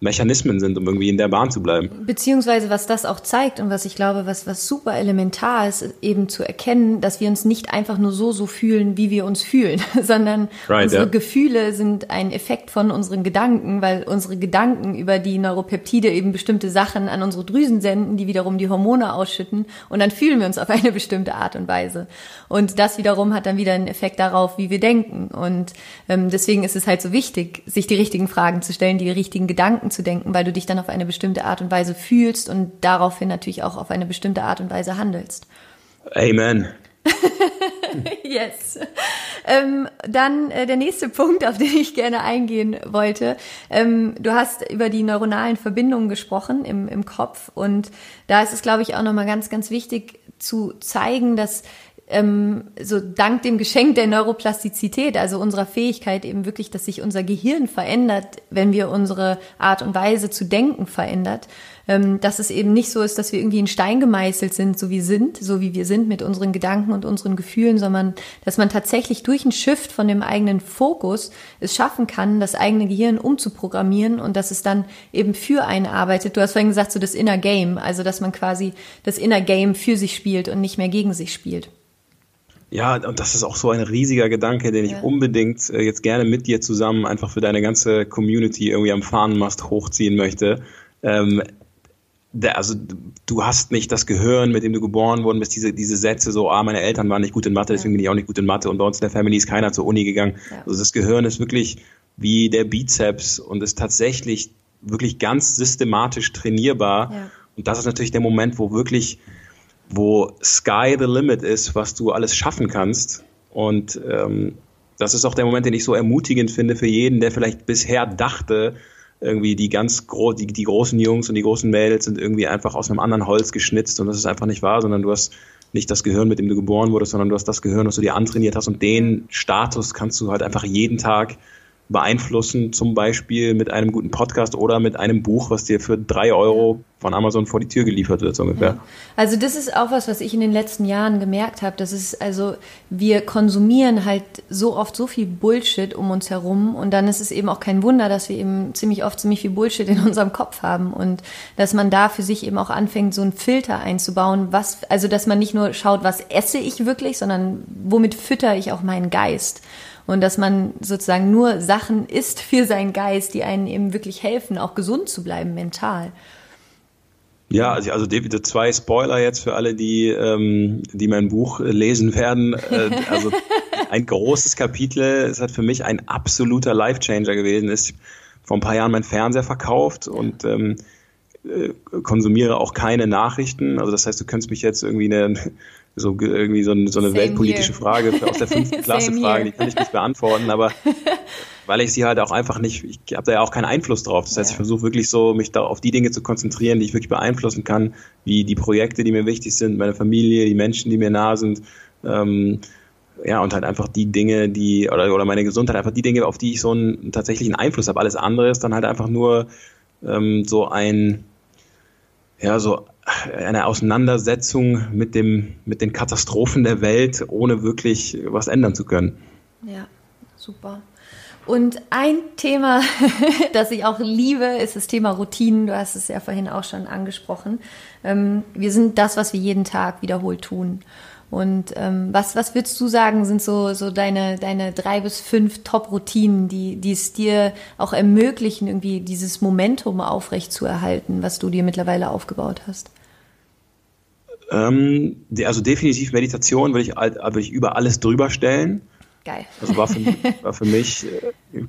Mechanismen sind, um irgendwie in der Bahn zu bleiben. Beziehungsweise was das auch zeigt und was ich glaube, was, was super elementar ist, eben zu erkennen, dass wir uns nicht einfach nur so, so fühlen, wie wir uns fühlen, sondern right, unsere yeah. Gefühle sind ein Effekt von unseren Gedanken, weil unsere Gedanken über die Neuropeptide eben bestimmte Sachen an unsere Drüsen senden, die wiederum die Hormone ausschütten und dann fühlen wir uns auf eine bestimmte Art und Weise. Und das wiederum hat dann wieder einen Effekt darauf, wie wir denken. Und ähm, deswegen ist es halt so wichtig, sich die richtigen Fragen zu stellen, die richtigen Gedanken Gedanken zu denken, weil du dich dann auf eine bestimmte Art und Weise fühlst und daraufhin natürlich auch auf eine bestimmte Art und Weise handelst. Amen. yes. Ähm, dann äh, der nächste Punkt, auf den ich gerne eingehen wollte. Ähm, du hast über die neuronalen Verbindungen gesprochen im, im Kopf und da ist es, glaube ich, auch nochmal ganz, ganz wichtig zu zeigen, dass ähm, so dank dem Geschenk der Neuroplastizität, also unserer Fähigkeit eben wirklich, dass sich unser Gehirn verändert, wenn wir unsere Art und Weise zu denken verändert, ähm, dass es eben nicht so ist, dass wir irgendwie in Stein gemeißelt sind, so wie sind, so wie wir sind mit unseren Gedanken und unseren Gefühlen, sondern dass man tatsächlich durch einen Shift von dem eigenen Fokus es schaffen kann, das eigene Gehirn umzuprogrammieren und dass es dann eben für einen arbeitet. Du hast vorhin gesagt, so das Inner Game, also dass man quasi das Inner Game für sich spielt und nicht mehr gegen sich spielt. Ja, und das ist auch so ein riesiger Gedanke, den ich ja. unbedingt äh, jetzt gerne mit dir zusammen einfach für deine ganze Community irgendwie am Fahnenmast hochziehen möchte. Ähm, der, also du hast nicht das Gehirn, mit dem du geboren worden bist, diese, diese Sätze so, ah, meine Eltern waren nicht gut in Mathe, deswegen bin ich auch nicht gut in Mathe und bei uns in der Family ist keiner zur Uni gegangen. Ja. Also das Gehirn ist wirklich wie der Bizeps und ist tatsächlich wirklich ganz systematisch trainierbar. Ja. Und das ist natürlich der Moment, wo wirklich wo Sky the Limit ist, was du alles schaffen kannst. Und ähm, das ist auch der Moment, den ich so ermutigend finde für jeden, der vielleicht bisher dachte, irgendwie die ganz gro die, die großen Jungs und die großen Mädels sind irgendwie einfach aus einem anderen Holz geschnitzt und das ist einfach nicht wahr, sondern du hast nicht das Gehirn, mit dem du geboren wurdest, sondern du hast das Gehirn, das du dir antrainiert hast und den Status kannst du halt einfach jeden Tag beeinflussen, zum Beispiel mit einem guten Podcast oder mit einem Buch, was dir für drei Euro von Amazon vor die Tür geliefert wird, so ungefähr. Ja. Also das ist auch was, was ich in den letzten Jahren gemerkt habe. Das ist also, wir konsumieren halt so oft so viel Bullshit um uns herum und dann ist es eben auch kein Wunder, dass wir eben ziemlich oft ziemlich viel Bullshit in unserem Kopf haben und dass man da für sich eben auch anfängt, so einen Filter einzubauen, was, also dass man nicht nur schaut, was esse ich wirklich, sondern womit fütter ich auch meinen Geist und dass man sozusagen nur Sachen isst für seinen Geist, die einen eben wirklich helfen, auch gesund zu bleiben mental. Ja, also, also zwei Spoiler jetzt für alle, die, ähm, die mein Buch lesen werden. Äh, also ein großes Kapitel, es hat für mich ein absoluter Life-Changer gewesen. Ist vor ein paar Jahren mein Fernseher verkauft und ähm, äh, konsumiere auch keine Nachrichten. Also das heißt, du könntest mich jetzt irgendwie eine, so irgendwie so, so eine Same weltpolitische here. Frage aus der fünften Klasse fragen, die kann ich nicht beantworten, aber weil ich sie halt auch einfach nicht, ich habe da ja auch keinen Einfluss drauf. Das heißt, ja. ich versuche wirklich so, mich da auf die Dinge zu konzentrieren, die ich wirklich beeinflussen kann, wie die Projekte, die mir wichtig sind, meine Familie, die Menschen, die mir nah sind. Ähm, ja, und halt einfach die Dinge, die, oder, oder meine Gesundheit, einfach die Dinge, auf die ich so einen tatsächlichen Einfluss habe. Alles andere ist dann halt einfach nur ähm, so ein, ja, so eine Auseinandersetzung mit dem, mit den Katastrophen der Welt, ohne wirklich was ändern zu können. Ja, super. Und ein Thema, das ich auch liebe, ist das Thema Routinen. Du hast es ja vorhin auch schon angesprochen. Ähm, wir sind das, was wir jeden Tag wiederholt tun. Und ähm, was, was würdest du sagen, sind so, so deine, deine drei bis fünf Top-Routinen, die, die es dir auch ermöglichen, irgendwie dieses Momentum aufrecht zu erhalten, was du dir mittlerweile aufgebaut hast? Ähm, also definitiv Meditation würde ich, würde ich über alles drüber stellen. Geil. Also war für, war für mich, äh,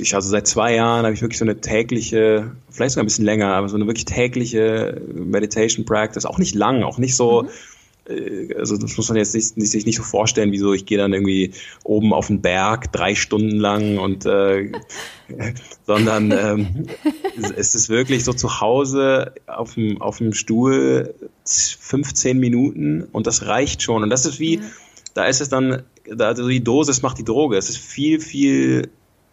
ich, also seit zwei Jahren habe ich wirklich so eine tägliche, vielleicht sogar ein bisschen länger, aber so eine wirklich tägliche Meditation Practice, auch nicht lang, auch nicht so, mhm also das muss man jetzt nicht, sich nicht so vorstellen, wieso ich gehe dann irgendwie oben auf den Berg drei Stunden lang und äh, sondern ähm, es ist wirklich so zu Hause auf dem, auf dem Stuhl 15 Minuten und das reicht schon. Und das ist wie, ja. da ist es dann, da, also die Dosis macht die Droge. Es ist viel, viel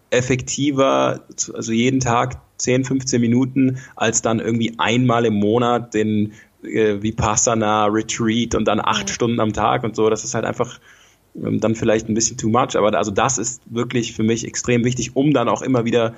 effektiver, also jeden Tag 10, 15 Minuten, als dann irgendwie einmal im Monat den äh, Vipassana Retreat und dann acht ja. Stunden am Tag und so. Das ist halt einfach ähm, dann vielleicht ein bisschen too much. Aber also das ist wirklich für mich extrem wichtig, um dann auch immer wieder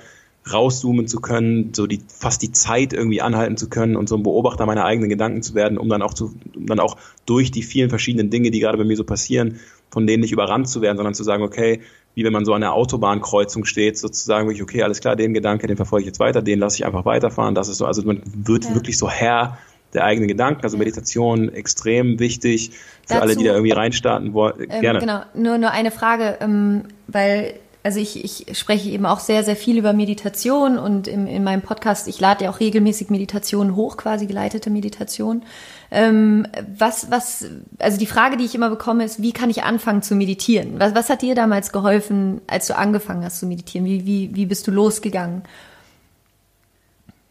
rauszoomen zu können, so die fast die Zeit irgendwie anhalten zu können und so ein Beobachter meiner eigenen Gedanken zu werden, um dann auch zu, um dann auch durch die vielen verschiedenen Dinge, die gerade bei mir so passieren, von denen nicht überrannt zu werden, sondern zu sagen, okay, wie wenn man so an der Autobahnkreuzung steht, sozusagen wirklich, okay, alles klar, den Gedanke, den verfolge ich jetzt weiter, den lasse ich einfach weiterfahren. Das ist so, also man wird ja. wirklich so Herr der eigenen Gedanken. Also Meditation extrem wichtig für Dazu, alle, die da irgendwie reinstarten wollen. Ähm, Gerne. Genau, nur, nur eine Frage, ähm, weil also ich, ich spreche eben auch sehr, sehr viel über Meditation und im, in meinem Podcast, ich lade ja auch regelmäßig Meditationen hoch, quasi geleitete Meditation. Ähm, was, was, also die Frage, die ich immer bekomme, ist, wie kann ich anfangen zu meditieren? Was, was hat dir damals geholfen, als du angefangen hast zu meditieren? Wie, wie, wie bist du losgegangen?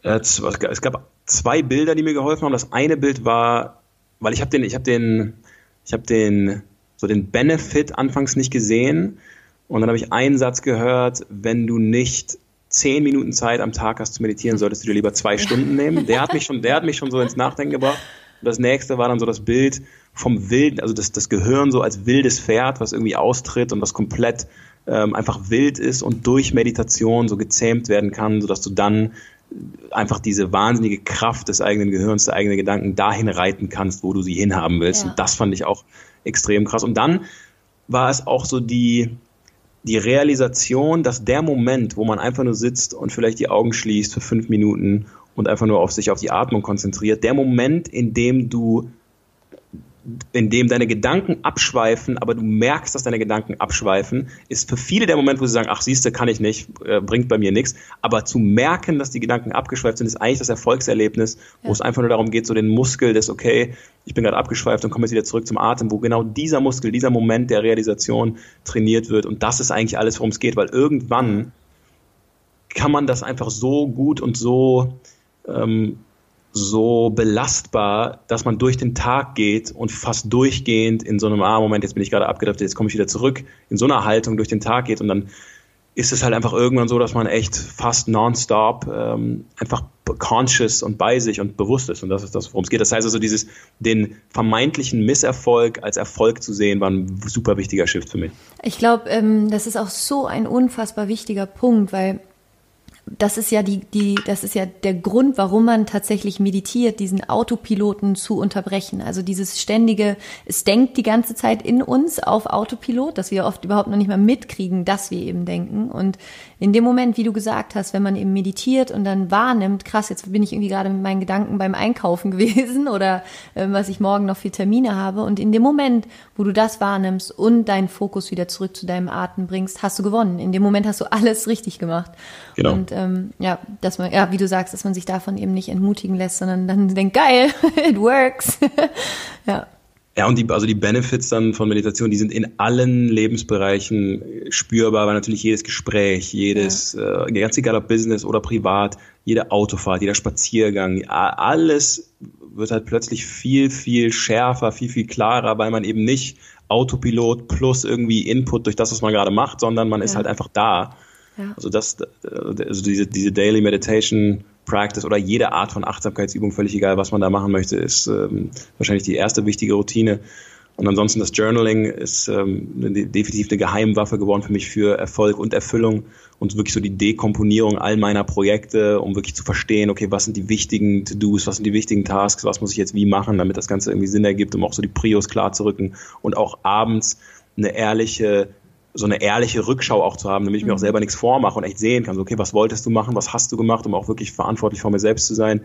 Es gab zwei Bilder, die mir geholfen haben. Das eine Bild war, weil ich habe den, ich habe den, ich habe den, so den Benefit anfangs nicht gesehen. Und dann habe ich einen Satz gehört, wenn du nicht zehn Minuten Zeit am Tag hast zu meditieren, solltest du dir lieber zwei Stunden nehmen. Der hat mich schon, der hat mich schon so ins Nachdenken gebracht. Und das nächste war dann so das Bild vom Wilden, also das, das Gehirn so als wildes Pferd, was irgendwie austritt und was komplett ähm, einfach wild ist und durch Meditation so gezähmt werden kann, sodass du dann einfach diese wahnsinnige Kraft des eigenen Gehirns, der eigenen Gedanken dahin reiten kannst, wo du sie hinhaben willst. Ja. Und das fand ich auch extrem krass. Und dann war es auch so die, die Realisation, dass der Moment, wo man einfach nur sitzt und vielleicht die Augen schließt für fünf Minuten und einfach nur auf sich, auf die Atmung konzentriert, der Moment, in dem du in dem deine Gedanken abschweifen, aber du merkst, dass deine Gedanken abschweifen, ist für viele der Moment, wo sie sagen, ach siehste, kann ich nicht, äh, bringt bei mir nichts. Aber zu merken, dass die Gedanken abgeschweift sind, ist eigentlich das Erfolgserlebnis, wo ja. es einfach nur darum geht, so den Muskel des, okay, ich bin gerade abgeschweift und komme jetzt wieder zurück zum Atem, wo genau dieser Muskel, dieser Moment der Realisation trainiert wird. Und das ist eigentlich alles, worum es geht, weil irgendwann kann man das einfach so gut und so ähm, so belastbar, dass man durch den Tag geht und fast durchgehend in so einem, ah, Moment, jetzt bin ich gerade abgedriftet, jetzt komme ich wieder zurück, in so einer Haltung durch den Tag geht und dann ist es halt einfach irgendwann so, dass man echt fast nonstop ähm, einfach conscious und bei sich und bewusst ist. Und das ist das, worum es geht. Das heißt also, dieses, den vermeintlichen Misserfolg als Erfolg zu sehen, war ein super wichtiger Shift für mich. Ich glaube, ähm, das ist auch so ein unfassbar wichtiger Punkt, weil das ist ja die, die, das ist ja der Grund, warum man tatsächlich meditiert, diesen Autopiloten zu unterbrechen. Also dieses ständige, es denkt die ganze Zeit in uns auf Autopilot, dass wir oft überhaupt noch nicht mal mitkriegen, dass wir eben denken. Und in dem Moment, wie du gesagt hast, wenn man eben meditiert und dann wahrnimmt, krass, jetzt bin ich irgendwie gerade mit meinen Gedanken beim Einkaufen gewesen oder äh, was ich morgen noch für Termine habe. Und in dem Moment, wo du das wahrnimmst und deinen Fokus wieder zurück zu deinem Atem bringst, hast du gewonnen. In dem Moment hast du alles richtig gemacht. Genau. Und ähm, ja, dass man, ja, wie du sagst, dass man sich davon eben nicht entmutigen lässt, sondern dann denkt, geil, it works. ja. Ja, und die, also die Benefits dann von Meditation, die sind in allen Lebensbereichen spürbar, weil natürlich jedes Gespräch, jedes, ja. äh, ganz egal ob Business oder privat, jede Autofahrt, jeder Spaziergang, alles wird halt plötzlich viel, viel schärfer, viel, viel klarer, weil man eben nicht Autopilot plus irgendwie Input durch das, was man gerade macht, sondern man ja. ist halt einfach da. Ja. Also das, also diese, diese Daily Meditation Practice oder jede Art von Achtsamkeitsübung, völlig egal, was man da machen möchte, ist ähm, wahrscheinlich die erste wichtige Routine. Und ansonsten das Journaling ist ähm, definitiv eine Geheimwaffe geworden für mich für Erfolg und Erfüllung und wirklich so die Dekomponierung all meiner Projekte, um wirklich zu verstehen, okay, was sind die wichtigen To-Dos, was sind die wichtigen Tasks, was muss ich jetzt wie machen, damit das Ganze irgendwie Sinn ergibt, um auch so die Prios klar zu rücken und auch abends eine ehrliche so eine ehrliche Rückschau auch zu haben, damit ich mir auch mhm. selber nichts vormache und echt sehen kann, so, okay, was wolltest du machen, was hast du gemacht, um auch wirklich verantwortlich vor mir selbst zu sein.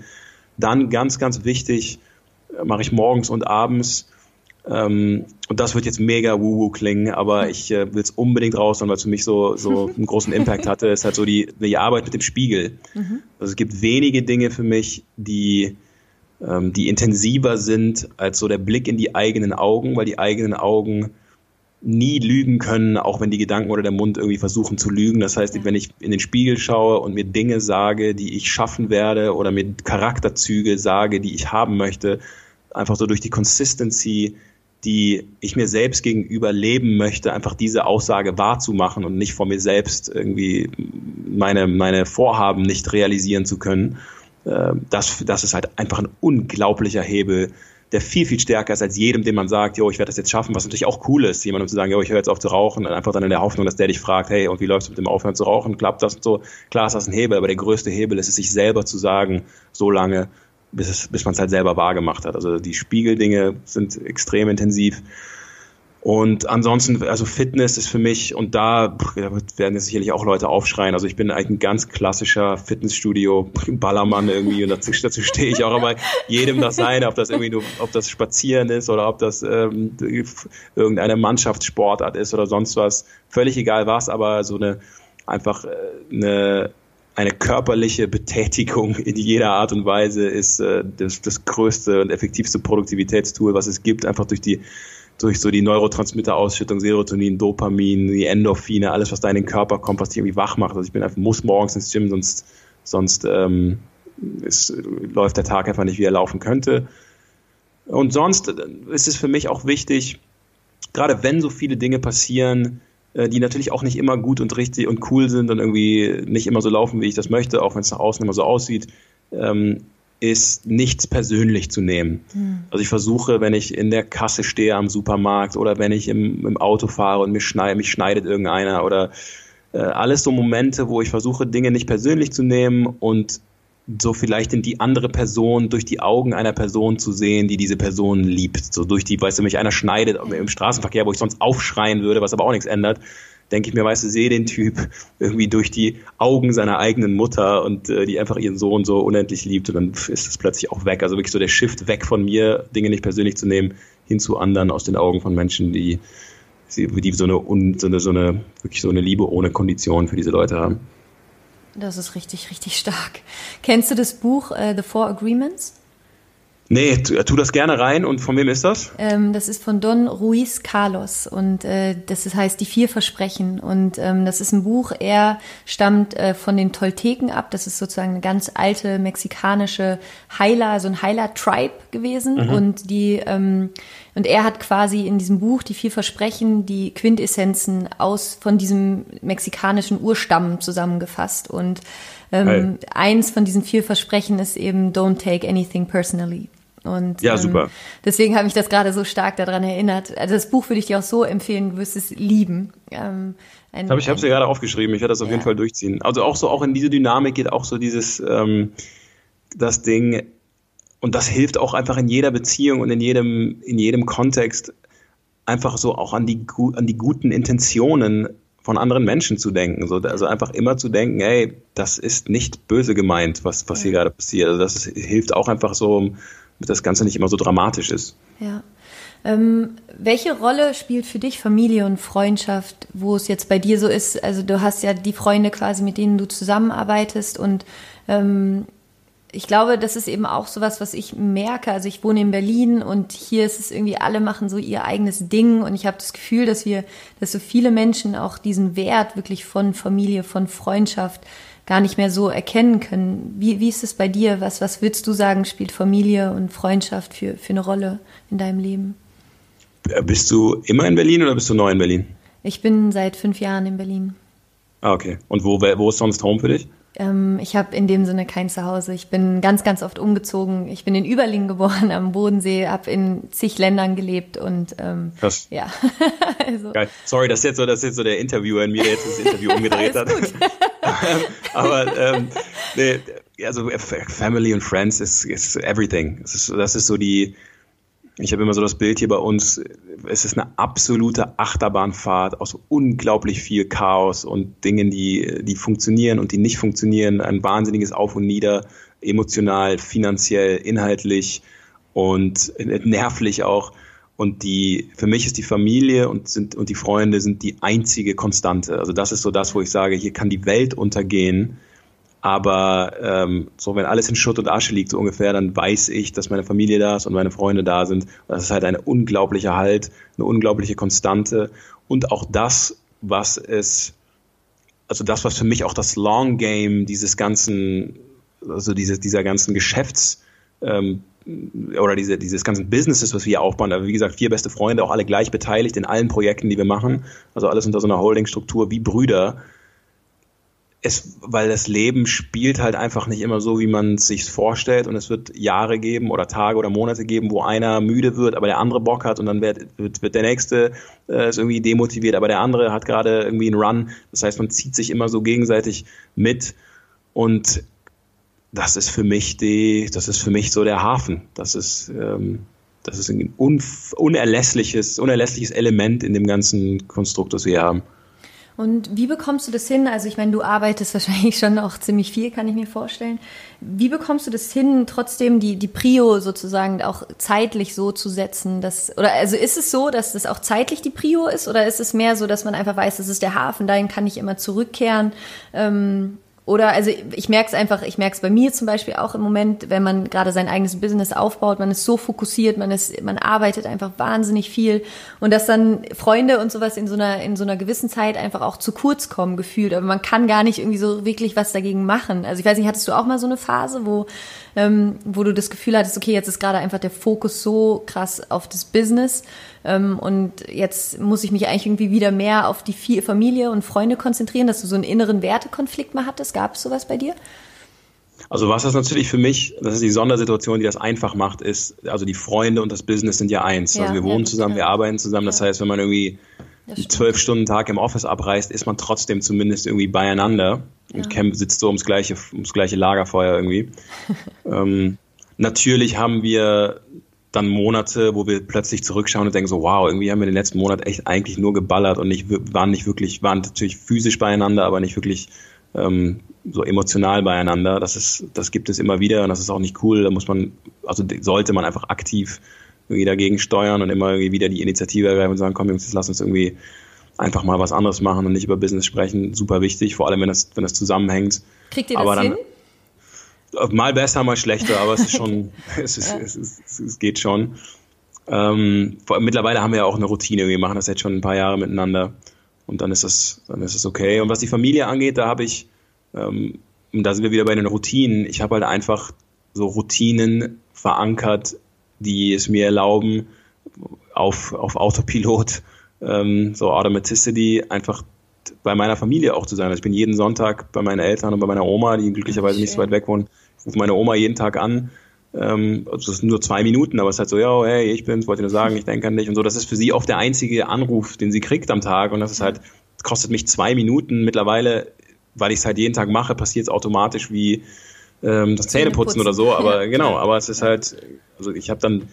Dann ganz, ganz wichtig, mache ich morgens und abends. Ähm, und das wird jetzt mega woo-woo klingen, aber ich äh, will es unbedingt raus, weil es für mich so, so einen großen Impact hatte. ist halt so die, die Arbeit mit dem Spiegel. Mhm. Also es gibt wenige Dinge für mich, die, ähm, die intensiver sind als so der Blick in die eigenen Augen, weil die eigenen Augen nie lügen können, auch wenn die Gedanken oder der Mund irgendwie versuchen zu lügen. Das heißt, wenn ich in den Spiegel schaue und mir Dinge sage, die ich schaffen werde oder mir Charakterzüge sage, die ich haben möchte, einfach so durch die Consistency, die ich mir selbst gegenüber leben möchte, einfach diese Aussage wahrzumachen und nicht vor mir selbst irgendwie meine, meine Vorhaben nicht realisieren zu können. Äh, das, das ist halt einfach ein unglaublicher Hebel, der viel, viel stärker ist als jedem, dem man sagt, jo, ich werde das jetzt schaffen, was natürlich auch cool ist, jemandem zu sagen, jo, ich höre jetzt auf zu rauchen, einfach dann in der Hoffnung, dass der dich fragt, hey, und wie läuft es mit dem Aufhören zu rauchen, klappt das und so. Klar ist das ein Hebel, aber der größte Hebel ist es, sich selber zu sagen, so lange, bis, es, bis man es halt selber wahr gemacht hat. Also die Spiegeldinge sind extrem intensiv. Und ansonsten, also Fitness ist für mich, und da werden jetzt sicherlich auch Leute aufschreien. Also ich bin eigentlich ein ganz klassischer Fitnessstudio, Ballermann irgendwie, und dazu, dazu stehe ich auch aber jedem das seine, ob das irgendwie nur, ob das Spazieren ist oder ob das ähm, irgendeine Mannschaftssportart ist oder sonst was. Völlig egal was, aber so eine einfach äh, eine eine körperliche Betätigung in jeder Art und Weise ist äh, das, das größte und effektivste Produktivitätstool, was es gibt, einfach durch die durch so die Neurotransmitterausschüttung, Serotonin, Dopamin, die Endorphine, alles, was da in den Körper kommt, was dich irgendwie wach macht. Also ich bin einfach, muss morgens ins Gym, sonst, sonst ähm, ist, läuft der Tag einfach nicht, wie er laufen könnte. Und sonst ist es für mich auch wichtig, gerade wenn so viele Dinge passieren, äh, die natürlich auch nicht immer gut und richtig und cool sind und irgendwie nicht immer so laufen, wie ich das möchte, auch wenn es nach außen immer so aussieht, ähm, ist nichts persönlich zu nehmen. Mhm. Also ich versuche, wenn ich in der Kasse stehe am Supermarkt oder wenn ich im, im Auto fahre und mich, schneid, mich schneidet irgendeiner oder äh, alles so Momente, wo ich versuche, Dinge nicht persönlich zu nehmen und so vielleicht in die andere Person durch die Augen einer Person zu sehen, die diese Person liebt. So durch die, weißt du, mich einer schneidet im Straßenverkehr, wo ich sonst aufschreien würde, was aber auch nichts ändert denke ich mir, weißt du, sehe den Typ irgendwie durch die Augen seiner eigenen Mutter und äh, die einfach ihren Sohn so unendlich liebt und dann ist es plötzlich auch weg. Also wirklich so der Shift weg von mir, Dinge nicht persönlich zu nehmen, hin zu anderen aus den Augen von Menschen, die, die so eine, so eine, so eine, wirklich so eine Liebe ohne Kondition für diese Leute haben. Das ist richtig, richtig stark. Kennst du das Buch uh, The Four Agreements? Nee, tu, tu, das gerne rein. Und von wem ist das? Ähm, das ist von Don Ruiz Carlos und äh, das ist, heißt Die vier Versprechen. Und ähm, das ist ein Buch, er stammt äh, von den Tolteken ab. Das ist sozusagen eine ganz alte mexikanische Heiler, so ein Heiler-Tribe gewesen. Mhm. Und die ähm, und er hat quasi in diesem Buch Die vier Versprechen die Quintessenzen aus von diesem mexikanischen Urstamm zusammengefasst. Und ähm, eins von diesen vier Versprechen ist eben Don't take anything personally. Und ja, super. Ähm, deswegen habe ich das gerade so stark daran erinnert. Also das Buch würde ich dir auch so empfehlen, du wirst es lieben. Ähm, ein, ich habe es ja gerade aufgeschrieben, ich werde das auf ja. jeden Fall durchziehen. Also auch so, auch in diese Dynamik geht auch so dieses, ähm, das Ding, und das hilft auch einfach in jeder Beziehung und in jedem, in jedem Kontext, einfach so auch an die, an die guten Intentionen von anderen Menschen zu denken. So, also einfach immer zu denken, hey, das ist nicht böse gemeint, was, was hier gerade passiert. Also das ist, hilft auch einfach so, das Ganze nicht immer so dramatisch ist. Ja. Ähm, welche Rolle spielt für dich Familie und Freundschaft, wo es jetzt bei dir so ist? Also du hast ja die Freunde quasi, mit denen du zusammenarbeitest und ähm, ich glaube, das ist eben auch sowas, was ich merke. Also ich wohne in Berlin und hier ist es irgendwie, alle machen so ihr eigenes Ding und ich habe das Gefühl, dass wir, dass so viele Menschen auch diesen Wert wirklich von Familie, von Freundschaft gar nicht mehr so erkennen können. Wie, wie ist es bei dir? Was, was würdest du sagen, spielt Familie und Freundschaft für, für eine Rolle in deinem Leben? Bist du immer in Berlin oder bist du neu in Berlin? Ich bin seit fünf Jahren in Berlin. Ah, okay. Und wo, wo ist sonst Home für dich? Ähm, ich habe in dem Sinne kein Zuhause. Ich bin ganz, ganz oft umgezogen. Ich bin in Überlingen geboren am Bodensee, habe in zig Ländern gelebt und ähm, Krass. ja. also. Geil. Sorry, das ist jetzt so, das ist jetzt so der Interviewer in mir, jetzt das Interview umgedreht hat. Aber ähm, nee, also Family und Friends ist, ist everything. Das ist, das ist so die ich habe immer so das Bild hier bei uns, es ist eine absolute Achterbahnfahrt aus unglaublich viel Chaos und Dingen, die, die funktionieren und die nicht funktionieren. Ein wahnsinniges Auf und Nieder, emotional, finanziell, inhaltlich. und nervlich auch. Und die, für mich ist die Familie und, sind, und die Freunde sind die einzige Konstante. Also das ist so das, wo ich sage, hier kann die Welt untergehen. Aber ähm, so, wenn alles in Schutt und Asche liegt, so ungefähr, dann weiß ich, dass meine Familie da ist und meine Freunde da sind. Das ist halt eine unglaubliche Halt, eine unglaubliche Konstante. Und auch das, was es, also das, was für mich auch das Long Game dieses ganzen, also diese, dieser ganzen Geschäfts, ähm, oder diese, dieses ganzen Businesses, was wir hier aufbauen, aber wie gesagt, vier beste Freunde, auch alle gleich beteiligt in allen Projekten, die wir machen, also alles unter so einer Holdingstruktur wie Brüder. Es, weil das Leben spielt halt einfach nicht immer so, wie man es sich vorstellt und es wird Jahre geben oder Tage oder Monate geben, wo einer müde wird, aber der andere Bock hat und dann wird, wird, wird der nächste äh, ist irgendwie demotiviert, aber der andere hat gerade irgendwie einen Run. Das heißt, man zieht sich immer so gegenseitig mit und das ist für mich die, das ist für mich so der Hafen. Das ist, ähm, das ist ein unerlässliches, unerlässliches Element in dem ganzen Konstrukt, das wir haben. Und wie bekommst du das hin? Also ich meine, du arbeitest wahrscheinlich schon auch ziemlich viel, kann ich mir vorstellen. Wie bekommst du das hin, trotzdem die, die Prio sozusagen auch zeitlich so zu setzen? Dass, oder also ist es so, dass das auch zeitlich die Prio ist? Oder ist es mehr so, dass man einfach weiß, das ist der Hafen, dahin kann ich immer zurückkehren? Ähm, oder also ich merke es einfach, ich merke es bei mir zum Beispiel auch im Moment, wenn man gerade sein eigenes Business aufbaut, man ist so fokussiert, man ist, man arbeitet einfach wahnsinnig viel und dass dann Freunde und sowas in so einer in so einer gewissen Zeit einfach auch zu kurz kommen gefühlt, aber man kann gar nicht irgendwie so wirklich was dagegen machen. Also ich weiß nicht, hattest du auch mal so eine Phase, wo ähm, wo du das Gefühl hattest, okay, jetzt ist gerade einfach der Fokus so krass auf das Business ähm, und jetzt muss ich mich eigentlich irgendwie wieder mehr auf die Familie und Freunde konzentrieren, dass du so einen inneren Wertekonflikt mal hattest. Gab es sowas bei dir? Also was das natürlich für mich, das ist die Sondersituation, die das einfach macht, ist, also die Freunde und das Business sind ja eins. Ja, also wir wohnen ja, zusammen, ja. wir arbeiten zusammen. Das heißt, wenn man irgendwie zwölf Stunden Tag im Office abreist, ist man trotzdem zumindest irgendwie beieinander und Camp sitzt so ums gleiche, ums gleiche Lagerfeuer irgendwie. ähm, natürlich haben wir dann Monate, wo wir plötzlich zurückschauen und denken so, wow, irgendwie haben wir den letzten Monat echt eigentlich nur geballert und nicht, waren nicht wirklich, waren natürlich physisch beieinander, aber nicht wirklich ähm, so emotional beieinander. Das ist, das gibt es immer wieder und das ist auch nicht cool. Da muss man, also sollte man einfach aktiv irgendwie dagegen steuern und immer irgendwie wieder die Initiative ergreifen und sagen, komm Jungs, jetzt lass uns irgendwie einfach mal was anderes machen und nicht über Business sprechen. Super wichtig, vor allem wenn das, wenn das zusammenhängt. Kriegt ihr das dann, hin? Mal besser, mal schlechter, aber es ist schon, es, ist, es, ist, es, geht schon. Ähm, mittlerweile haben wir ja auch eine Routine, wir machen das jetzt schon ein paar Jahre miteinander und dann ist es, dann ist es okay. Und was die Familie angeht, da habe ich, ähm, da sind wir wieder bei den Routinen. Ich habe halt einfach so Routinen verankert, die es mir erlauben, auf, auf Autopilot, ähm, so Automaticity, einfach bei meiner Familie auch zu sein. Also ich bin jeden Sonntag bei meinen Eltern und bei meiner Oma, die glücklicherweise nicht so weit weg wohnen. Ich rufe meine Oma jeden Tag an. Ähm, also das sind nur zwei Minuten, aber es ist halt so, ja, hey, ich bin's, wollte nur sagen, ich denke an dich und so. Das ist für sie oft der einzige Anruf, den sie kriegt am Tag und das ist halt, das kostet mich zwei Minuten. Mittlerweile, weil ich es halt jeden Tag mache, passiert es automatisch wie ähm, das Zähneputzen oder so, aber genau, aber es ist halt, also ich habe dann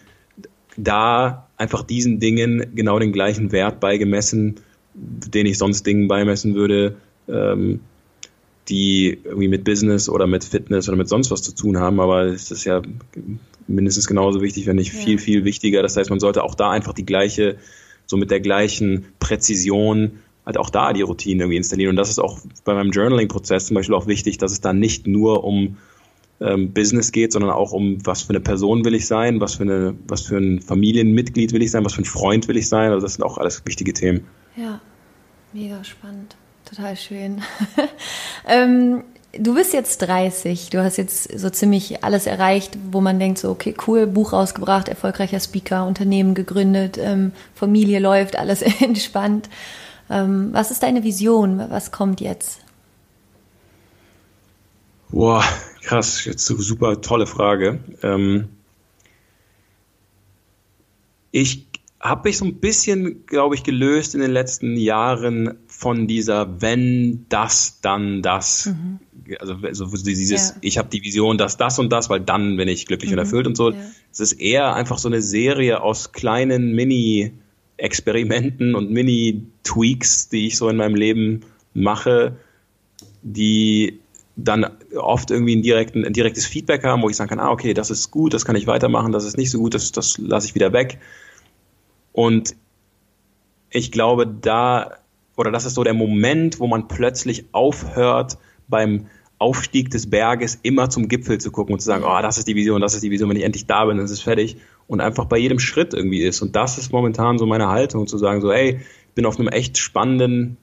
da einfach diesen Dingen genau den gleichen Wert beigemessen, den ich sonst Dingen beimessen würde, ähm, die irgendwie mit Business oder mit Fitness oder mit sonst was zu tun haben. Aber es ist ja mindestens genauso wichtig, wenn nicht ja. viel, viel wichtiger. Das heißt, man sollte auch da einfach die gleiche, so mit der gleichen Präzision halt auch da die Routine irgendwie installieren. Und das ist auch bei meinem Journaling-Prozess zum Beispiel auch wichtig, dass es da nicht nur um ähm, Business geht, sondern auch um, was für eine Person will ich sein, was für, eine, was für ein Familienmitglied will ich sein, was für ein Freund will ich sein. Also das sind auch alles wichtige Themen. Ja, mega spannend. Total schön. ähm, du bist jetzt 30, du hast jetzt so ziemlich alles erreicht, wo man denkt, so, okay, cool, Buch rausgebracht, erfolgreicher Speaker, Unternehmen gegründet, ähm, Familie läuft, alles entspannt. Ähm, was ist deine Vision? Was kommt jetzt? Boah, krass, jetzt super tolle Frage. Ähm, ich habe mich so ein bisschen, glaube ich, gelöst in den letzten Jahren von dieser wenn das dann das. Mhm. Also, also dieses ja. ich habe die Vision, dass das und das, weil dann bin ich glücklich mhm. und erfüllt und so. Ja. Es ist eher einfach so eine Serie aus kleinen Mini Experimenten und Mini Tweaks, die ich so in meinem Leben mache, die dann oft irgendwie ein, direkten, ein direktes Feedback haben, wo ich sagen kann, ah, okay, das ist gut, das kann ich weitermachen, das ist nicht so gut, das, das lasse ich wieder weg. Und ich glaube, da, oder das ist so der Moment, wo man plötzlich aufhört, beim Aufstieg des Berges immer zum Gipfel zu gucken und zu sagen, oh, das ist die Vision, das ist die Vision, wenn ich endlich da bin, dann ist es fertig. Und einfach bei jedem Schritt irgendwie ist. Und das ist momentan so meine Haltung, zu sagen, so, ey, ich bin auf einem echt spannenden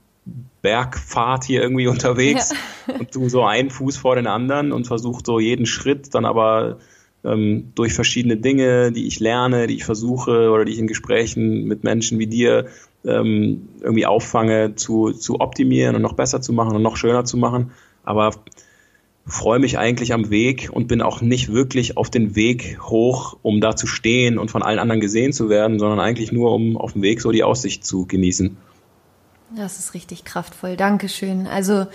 Bergfahrt hier irgendwie unterwegs ja. und tu so einen Fuß vor den anderen und versuche so jeden Schritt dann aber ähm, durch verschiedene Dinge, die ich lerne, die ich versuche oder die ich in Gesprächen mit Menschen wie dir ähm, irgendwie auffange, zu, zu optimieren und noch besser zu machen und noch schöner zu machen. Aber freue mich eigentlich am Weg und bin auch nicht wirklich auf den Weg hoch, um da zu stehen und von allen anderen gesehen zu werden, sondern eigentlich nur, um auf dem Weg so die Aussicht zu genießen. Das ist richtig kraftvoll. Dankeschön. Also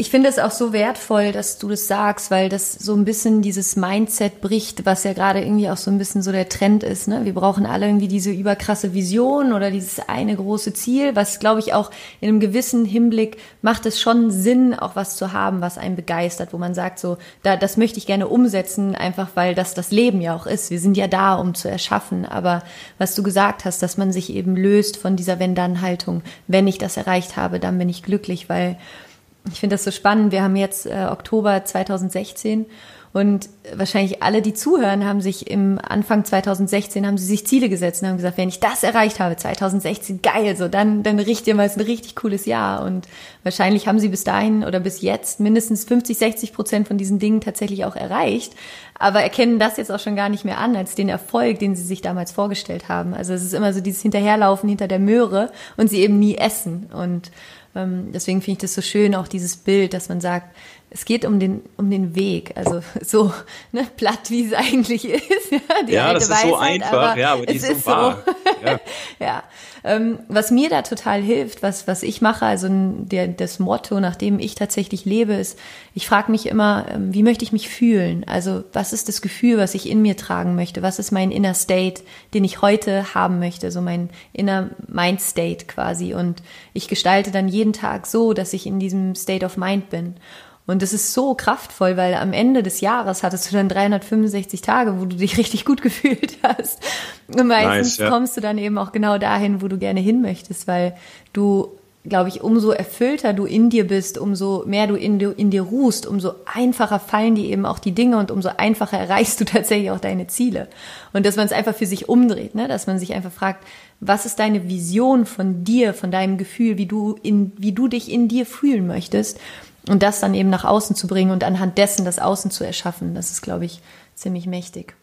ich finde es auch so wertvoll, dass du das sagst, weil das so ein bisschen dieses Mindset bricht, was ja gerade irgendwie auch so ein bisschen so der Trend ist. Ne? Wir brauchen alle irgendwie diese überkrasse Vision oder dieses eine große Ziel, was glaube ich auch in einem gewissen Hinblick macht es schon Sinn, auch was zu haben, was einen begeistert, wo man sagt so, da, das möchte ich gerne umsetzen, einfach weil das das Leben ja auch ist. Wir sind ja da, um zu erschaffen. Aber was du gesagt hast, dass man sich eben löst von dieser Wenn-Dann-Haltung. Wenn ich das erreicht habe, dann bin ich glücklich, weil ich finde das so spannend. Wir haben jetzt äh, Oktober 2016 und wahrscheinlich alle, die zuhören, haben sich im Anfang 2016 haben sie sich Ziele gesetzt und haben gesagt, wenn ich das erreicht habe, 2016, geil, so dann, dann riecht ihr mal ein richtig cooles Jahr. Und wahrscheinlich haben sie bis dahin oder bis jetzt mindestens 50, 60 Prozent von diesen Dingen tatsächlich auch erreicht. Aber erkennen das jetzt auch schon gar nicht mehr an als den Erfolg, den sie sich damals vorgestellt haben. Also es ist immer so dieses Hinterherlaufen hinter der Möhre und sie eben nie essen. Und deswegen finde ich das so schön, auch dieses Bild, dass man sagt, es geht um den, um den Weg. Also so ne, platt, wie es eigentlich ist. Ja, die ja das ist Weisheit, so einfach, aber ja, aber die ist so wahr. So. Ja. ja. Ähm, was mir da total hilft, was, was ich mache, also der, das Motto, nach dem ich tatsächlich lebe, ist, ich frage mich immer, ähm, wie möchte ich mich fühlen? Also was ist das Gefühl, was ich in mir tragen möchte? Was ist mein Inner State, den ich heute haben möchte? So mein Inner Mind State quasi. Und ich gestalte dann jeden Tag so, dass ich in diesem State of Mind bin. Und das ist so kraftvoll, weil am Ende des Jahres hattest du dann 365 Tage, wo du dich richtig gut gefühlt hast. Und meistens nice, ja. kommst du dann eben auch genau dahin, wo du gerne hin möchtest, weil du, glaube ich, umso erfüllter du in dir bist, umso mehr du in, in dir ruhst, umso einfacher fallen dir eben auch die Dinge und umso einfacher erreichst du tatsächlich auch deine Ziele. Und dass man es einfach für sich umdreht, ne? dass man sich einfach fragt, was ist deine Vision von dir, von deinem Gefühl, wie du in, wie du dich in dir fühlen möchtest? Und das dann eben nach außen zu bringen und anhand dessen das Außen zu erschaffen, das ist, glaube ich, ziemlich mächtig.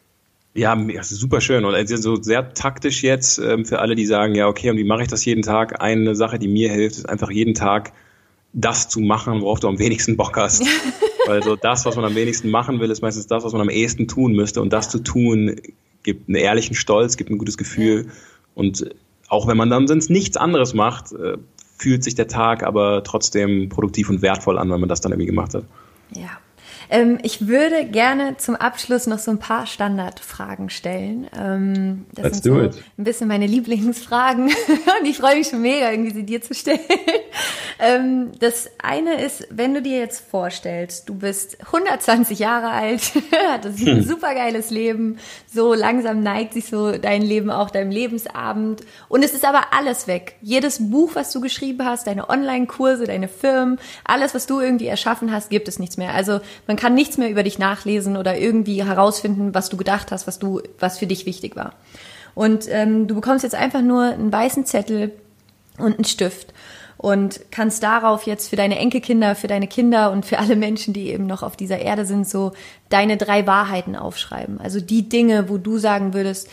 Ja, das ist super schön und also so sehr taktisch jetzt ähm, für alle, die sagen, ja, okay, und wie mache ich das jeden Tag? Eine Sache, die mir hilft, ist einfach jeden Tag das zu machen, worauf du am wenigsten Bock hast. Weil so das, was man am wenigsten machen will, ist meistens das, was man am ehesten tun müsste. Und das zu tun, gibt einen ehrlichen Stolz, gibt ein gutes Gefühl. Ja. Und auch wenn man dann sonst nichts anderes macht, äh, fühlt sich der Tag aber trotzdem produktiv und wertvoll an, wenn man das dann irgendwie gemacht hat. Ja. Ähm, ich würde gerne zum Abschluss noch so ein paar Standardfragen stellen. Ähm, das Let's sind so it. ein bisschen meine Lieblingsfragen und ich freue mich schon mega, irgendwie sie dir zu stellen. Ähm, das eine ist, wenn du dir jetzt vorstellst, du bist 120 Jahre alt, hattest ein hm. supergeiles Leben, so langsam neigt sich so dein Leben auch deinem Lebensabend und es ist aber alles weg. Jedes Buch, was du geschrieben hast, deine Online-Kurse, deine Firmen, alles, was du irgendwie erschaffen hast, gibt es nichts mehr. Also man kann nichts mehr über dich nachlesen oder irgendwie herausfinden, was du gedacht hast, was du, was für dich wichtig war. Und ähm, du bekommst jetzt einfach nur einen weißen Zettel und einen Stift und kannst darauf jetzt für deine Enkelkinder, für deine Kinder und für alle Menschen, die eben noch auf dieser Erde sind, so deine drei Wahrheiten aufschreiben. Also die Dinge, wo du sagen würdest,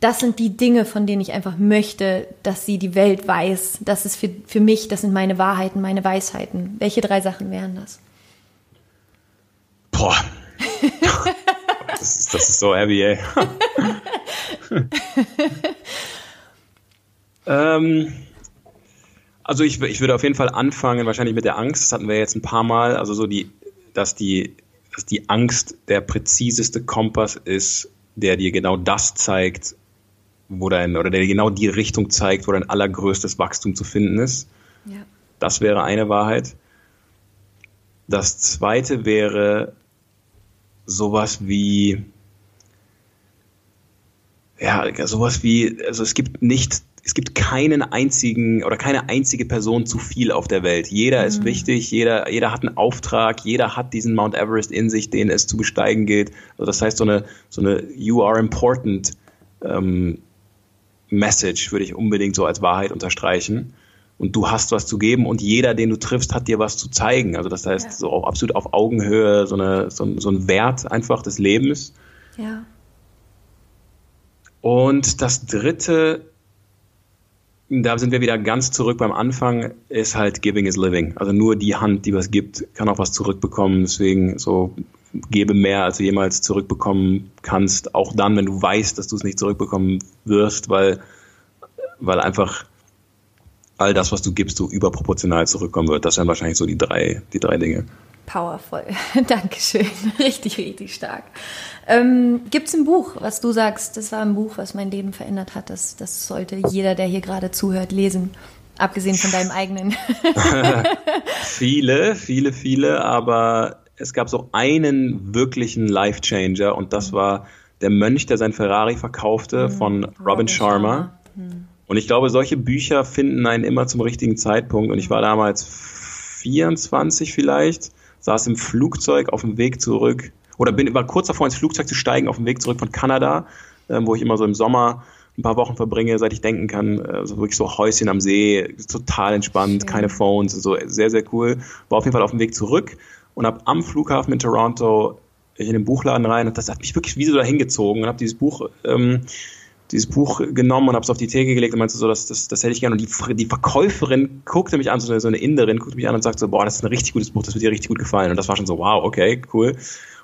das sind die Dinge, von denen ich einfach möchte, dass sie die Welt weiß. Das ist für, für mich, das sind meine Wahrheiten, meine Weisheiten. Welche drei Sachen wären das? Boah. das, ist, das ist so heavy, ey. ähm, also ich, ich würde auf jeden Fall anfangen, wahrscheinlich mit der Angst. Das hatten wir jetzt ein paar Mal. Also so die, dass die, dass die Angst der präziseste Kompass ist, der dir genau das zeigt, wo dein, oder der dir genau die Richtung zeigt, wo dein allergrößtes Wachstum zu finden ist. Ja. Das wäre eine Wahrheit. Das zweite wäre sowas wie, ja, sowas wie, also es gibt nicht, es gibt keinen einzigen oder keine einzige Person zu viel auf der Welt. Jeder mhm. ist wichtig, jeder, jeder hat einen Auftrag, jeder hat diesen Mount Everest in sich, den es zu besteigen gilt. Also das heißt, so eine, so eine You are important ähm, Message würde ich unbedingt so als Wahrheit unterstreichen. Und du hast was zu geben und jeder, den du triffst, hat dir was zu zeigen. Also das heißt, ja. so absolut auf Augenhöhe, so, eine, so, so ein Wert einfach des Lebens. Ja. Und das dritte, da sind wir wieder ganz zurück beim Anfang, ist halt Giving is Living. Also nur die Hand, die was gibt, kann auch was zurückbekommen. Deswegen so gebe mehr, als du jemals zurückbekommen kannst. Auch dann, wenn du weißt, dass du es nicht zurückbekommen wirst, weil, weil einfach all das, was du gibst, so überproportional zurückkommen wird. Das wären wahrscheinlich so die drei, die drei Dinge. Powerful. Dankeschön. Richtig, richtig stark. Ähm, Gibt es ein Buch, was du sagst, das war ein Buch, was mein Leben verändert hat? Das, das sollte jeder, der hier gerade zuhört, lesen. Abgesehen von deinem eigenen. viele, viele, viele, aber es gab so einen wirklichen Life-Changer und das mhm. war der Mönch, der sein Ferrari verkaufte mhm. von Robin, Robin Sharma. Sharma. Mhm. Und ich glaube, solche Bücher finden einen immer zum richtigen Zeitpunkt. Und ich war damals 24 vielleicht, saß im Flugzeug auf dem Weg zurück oder bin, war kurz davor ins Flugzeug zu steigen auf dem Weg zurück von Kanada, äh, wo ich immer so im Sommer ein paar Wochen verbringe, seit ich denken kann. Also wirklich so Häuschen am See, total entspannt, keine Phones, so sehr, sehr cool. War auf jeden Fall auf dem Weg zurück und habe am Flughafen in Toronto in den Buchladen rein und das hat mich wirklich wie so dahin gezogen und habe dieses Buch ähm, dieses Buch genommen und habe es auf die Theke gelegt und meinte so, das, das, das hätte ich gerne. Und die, die Verkäuferin guckte mich an, so eine, so eine Inderin guckte mich an und sagte so, boah, das ist ein richtig gutes Buch, das wird dir richtig gut gefallen. Und das war schon so, wow, okay, cool.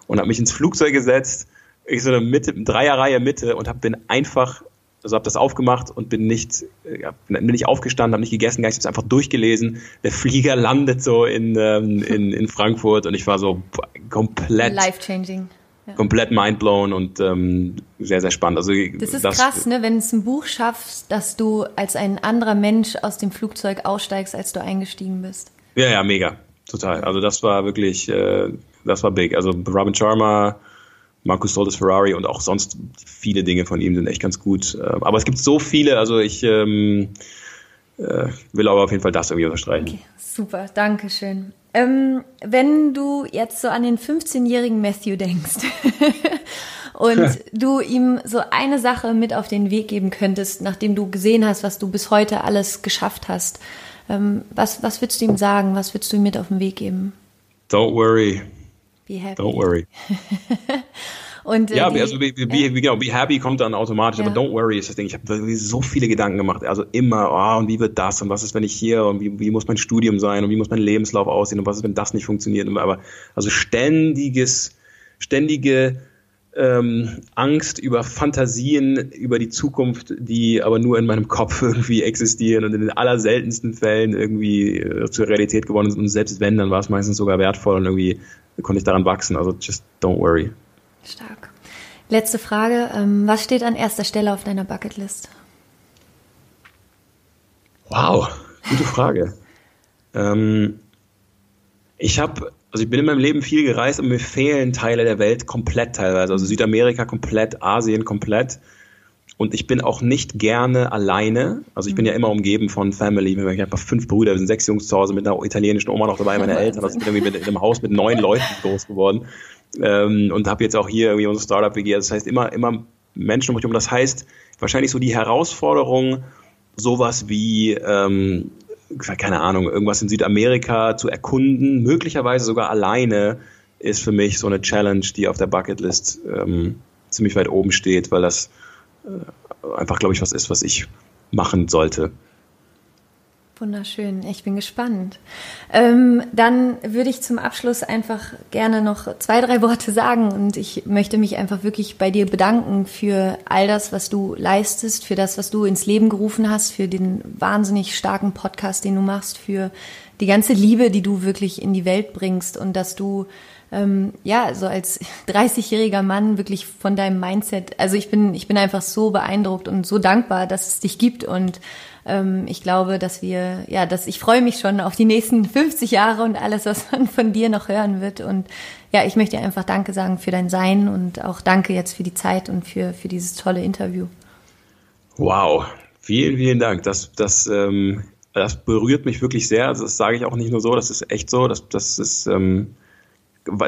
Und habe mich ins Flugzeug gesetzt, ich so eine Mitte, Dreierreihe Mitte und hab, bin einfach, also habe das aufgemacht und bin nicht, ja, bin nicht aufgestanden, habe nicht gegessen, gar nicht, habe einfach durchgelesen. Der Flieger landet so in, ähm, in, in Frankfurt und ich war so komplett life-changing komplett mindblown und ähm, sehr, sehr spannend. Also, das ist das, krass, ne? wenn es ein Buch schaffst, dass du als ein anderer Mensch aus dem Flugzeug aussteigst, als du eingestiegen bist. Ja, ja, mega. Total. Also das war wirklich, äh, das war big. Also Robin Sharma, Marcus Soltis Ferrari und auch sonst viele Dinge von ihm sind echt ganz gut. Äh, aber es gibt so viele, also ich ähm, äh, will aber auf jeden Fall das irgendwie unterstreichen. Okay, super, danke schön. Ähm, wenn du jetzt so an den 15-jährigen Matthew denkst und du ihm so eine Sache mit auf den Weg geben könntest, nachdem du gesehen hast, was du bis heute alles geschafft hast, ähm, was, was würdest du ihm sagen? Was würdest du ihm mit auf den Weg geben? Don't worry. Be happy. Don't worry. Und, äh, ja, die, also be, be, ja. genau, be happy kommt dann automatisch, ja. aber don't worry ist das Ding. Ich habe so viele Gedanken gemacht. Also immer, oh, und wie wird das und was ist, wenn ich hier und wie, wie muss mein Studium sein und wie muss mein Lebenslauf aussehen und was ist, wenn das nicht funktioniert. Aber also ständiges, ständige ähm, Angst über Fantasien über die Zukunft, die aber nur in meinem Kopf irgendwie existieren und in den allerseltensten Fällen irgendwie äh, zur Realität geworden sind. Und selbst wenn, dann war es meistens sogar wertvoll und irgendwie konnte ich daran wachsen. Also just don't worry. Stark. Letzte Frage. Ähm, was steht an erster Stelle auf deiner Bucketlist? Wow, gute Frage. ähm, ich habe, also ich bin in meinem Leben viel gereist und mir fehlen Teile der Welt komplett teilweise. Also Südamerika komplett, Asien komplett. Und ich bin auch nicht gerne alleine. Also ich bin ja immer umgeben von Family. Ich habe fünf Brüder, wir sind sechs Jungs zu Hause mit einer italienischen Oma noch dabei, meine Eltern. Also ich bin irgendwie mit, in einem Haus mit neun Leuten groß geworden ähm, und habe jetzt auch hier irgendwie unser Startup WG. Das heißt immer, immer Menschen um mich herum. Das heißt wahrscheinlich so die Herausforderung, sowas wie ähm, keine Ahnung, irgendwas in Südamerika zu erkunden, möglicherweise sogar alleine, ist für mich so eine Challenge, die auf der Bucketlist ähm, ziemlich weit oben steht, weil das äh, einfach, glaube ich, was ist, was ich machen sollte. Wunderschön, ich bin gespannt. Ähm, dann würde ich zum Abschluss einfach gerne noch zwei, drei Worte sagen und ich möchte mich einfach wirklich bei dir bedanken für all das, was du leistest, für das, was du ins Leben gerufen hast, für den wahnsinnig starken Podcast, den du machst, für die ganze Liebe, die du wirklich in die Welt bringst und dass du ähm, ja, so als 30-jähriger Mann wirklich von deinem Mindset, also ich bin, ich bin einfach so beeindruckt und so dankbar, dass es dich gibt und ich glaube, dass wir, ja, dass ich freue mich schon auf die nächsten 50 Jahre und alles, was man von dir noch hören wird. Und ja, ich möchte dir einfach Danke sagen für dein Sein und auch Danke jetzt für die Zeit und für, für dieses tolle Interview. Wow, vielen, vielen Dank. Das, das, ähm, das berührt mich wirklich sehr. Das sage ich auch nicht nur so, das ist echt so. Das, das ist, ähm,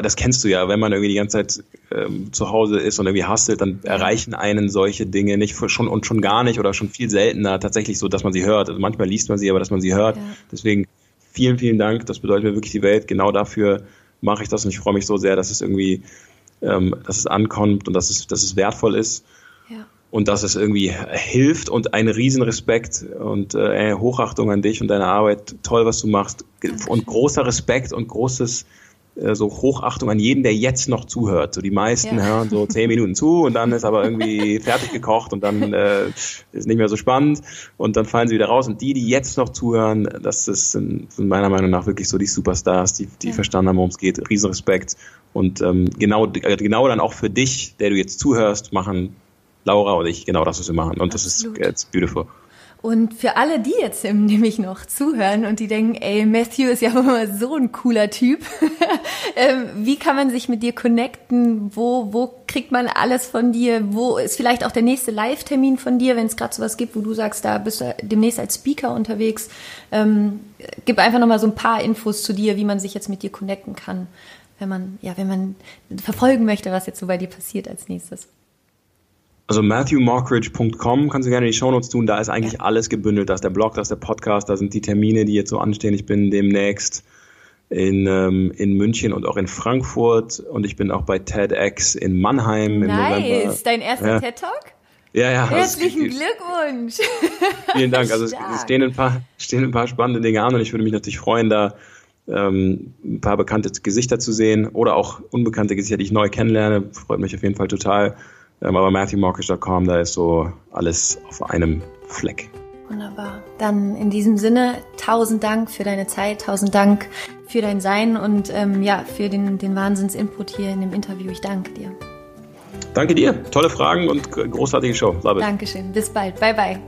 das kennst du ja, wenn man irgendwie die ganze Zeit ähm, zu Hause ist und irgendwie hustelt, dann erreichen einen solche Dinge nicht schon und schon gar nicht oder schon viel seltener tatsächlich so, dass man sie hört. Also manchmal liest man sie, aber dass man sie hört. Ja. Deswegen vielen, vielen Dank. Das bedeutet mir wirklich die Welt. Genau dafür mache ich das und ich freue mich so sehr, dass es irgendwie, ähm, dass es ankommt und dass es, dass es wertvoll ist. Ja. Und dass es irgendwie hilft und ein Riesenrespekt und äh, Hochachtung an dich und deine Arbeit. Toll, was du machst. Dankeschön. Und großer Respekt und großes äh, so Hochachtung an jeden, der jetzt noch zuhört. So die meisten ja. hören so zehn Minuten zu und dann ist aber irgendwie fertig gekocht und dann äh, ist nicht mehr so spannend und dann fallen sie wieder raus. Und die, die jetzt noch zuhören, das ist, sind, meiner Meinung nach wirklich so die Superstars, die, die ja. verstanden haben, worum es geht. Riesenrespekt. Und ähm, genau, äh, genau dann auch für dich, der du jetzt zuhörst, machen Laura und ich genau das, was wir machen. Und Absolut. das ist it's beautiful. Und für alle, die jetzt nämlich noch zuhören und die denken, ey, Matthew ist ja immer so ein cooler Typ, ähm, wie kann man sich mit dir connecten? Wo, wo kriegt man alles von dir? Wo ist vielleicht auch der nächste Live-Termin von dir, wenn es gerade sowas gibt, wo du sagst, da bist du demnächst als Speaker unterwegs? Ähm, gib einfach nochmal so ein paar Infos zu dir, wie man sich jetzt mit dir connecten kann, wenn man, ja, wenn man verfolgen möchte, was jetzt so bei dir passiert als nächstes. Also matthewmockridge.com kannst du gerne in die Shownotes tun. Da ist eigentlich alles gebündelt. Da ist der Blog, da ist der Podcast, da sind die Termine, die jetzt so anstehen. Ich bin demnächst in, ähm, in München und auch in Frankfurt und ich bin auch bei TEDx in Mannheim nice. im November. Nice, dein erster ja. TED-Talk? Ja, ja. Herzlichen also, Glückwunsch. Vielen Dank. Also es stehen ein, paar, stehen ein paar spannende Dinge an und ich würde mich natürlich freuen, da ähm, ein paar bekannte Gesichter zu sehen oder auch unbekannte Gesichter, die ich neu kennenlerne. Freut mich auf jeden Fall total. Ähm, aber MatthewMarkish.com, da ist so alles auf einem Fleck. Wunderbar. Dann in diesem Sinne, tausend Dank für deine Zeit, tausend Dank für dein Sein und ähm, ja, für den, den Wahnsinns-Input hier in dem Interview. Ich danke dir. Danke dir. Tolle Fragen und großartige Show. Love it. Dankeschön. Bis bald. Bye, bye.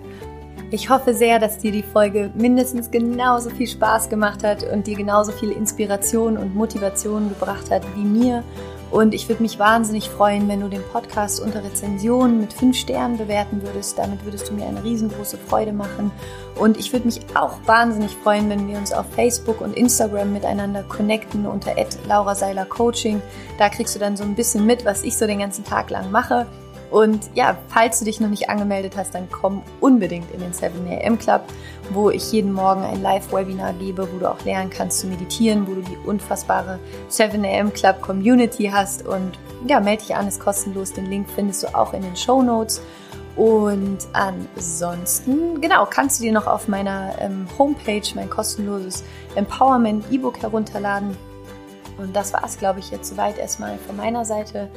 Ich hoffe sehr, dass dir die Folge mindestens genauso viel Spaß gemacht hat und dir genauso viel Inspiration und Motivation gebracht hat wie mir. Und ich würde mich wahnsinnig freuen, wenn du den Podcast unter Rezensionen mit fünf Sternen bewerten würdest. Damit würdest du mir eine riesengroße Freude machen. Und ich würde mich auch wahnsinnig freuen, wenn wir uns auf Facebook und Instagram miteinander connecten unter Laura Seiler Coaching. Da kriegst du dann so ein bisschen mit, was ich so den ganzen Tag lang mache. Und ja, falls du dich noch nicht angemeldet hast, dann komm unbedingt in den 7am Club, wo ich jeden Morgen ein Live-Webinar gebe, wo du auch lernen kannst zu meditieren, wo du die unfassbare 7am Club Community hast. Und ja, melde dich an, ist kostenlos. Den Link findest du auch in den Show Notes. Und ansonsten, genau, kannst du dir noch auf meiner ähm, Homepage mein kostenloses Empowerment E-Book herunterladen. Und das war es, glaube ich, jetzt soweit erstmal von meiner Seite.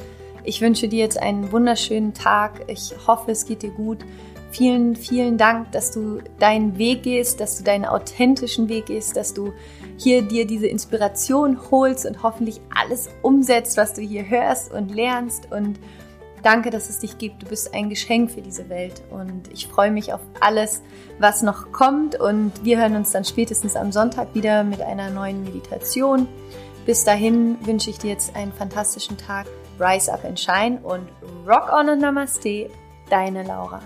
Ich wünsche dir jetzt einen wunderschönen Tag. Ich hoffe, es geht dir gut. Vielen, vielen Dank, dass du deinen Weg gehst, dass du deinen authentischen Weg gehst, dass du hier dir diese Inspiration holst und hoffentlich alles umsetzt, was du hier hörst und lernst. Und danke, dass es dich gibt. Du bist ein Geschenk für diese Welt. Und ich freue mich auf alles, was noch kommt. Und wir hören uns dann spätestens am Sonntag wieder mit einer neuen Meditation. Bis dahin wünsche ich dir jetzt einen fantastischen Tag. Rise Up and Shine und Rock On and Namaste, deine Laura.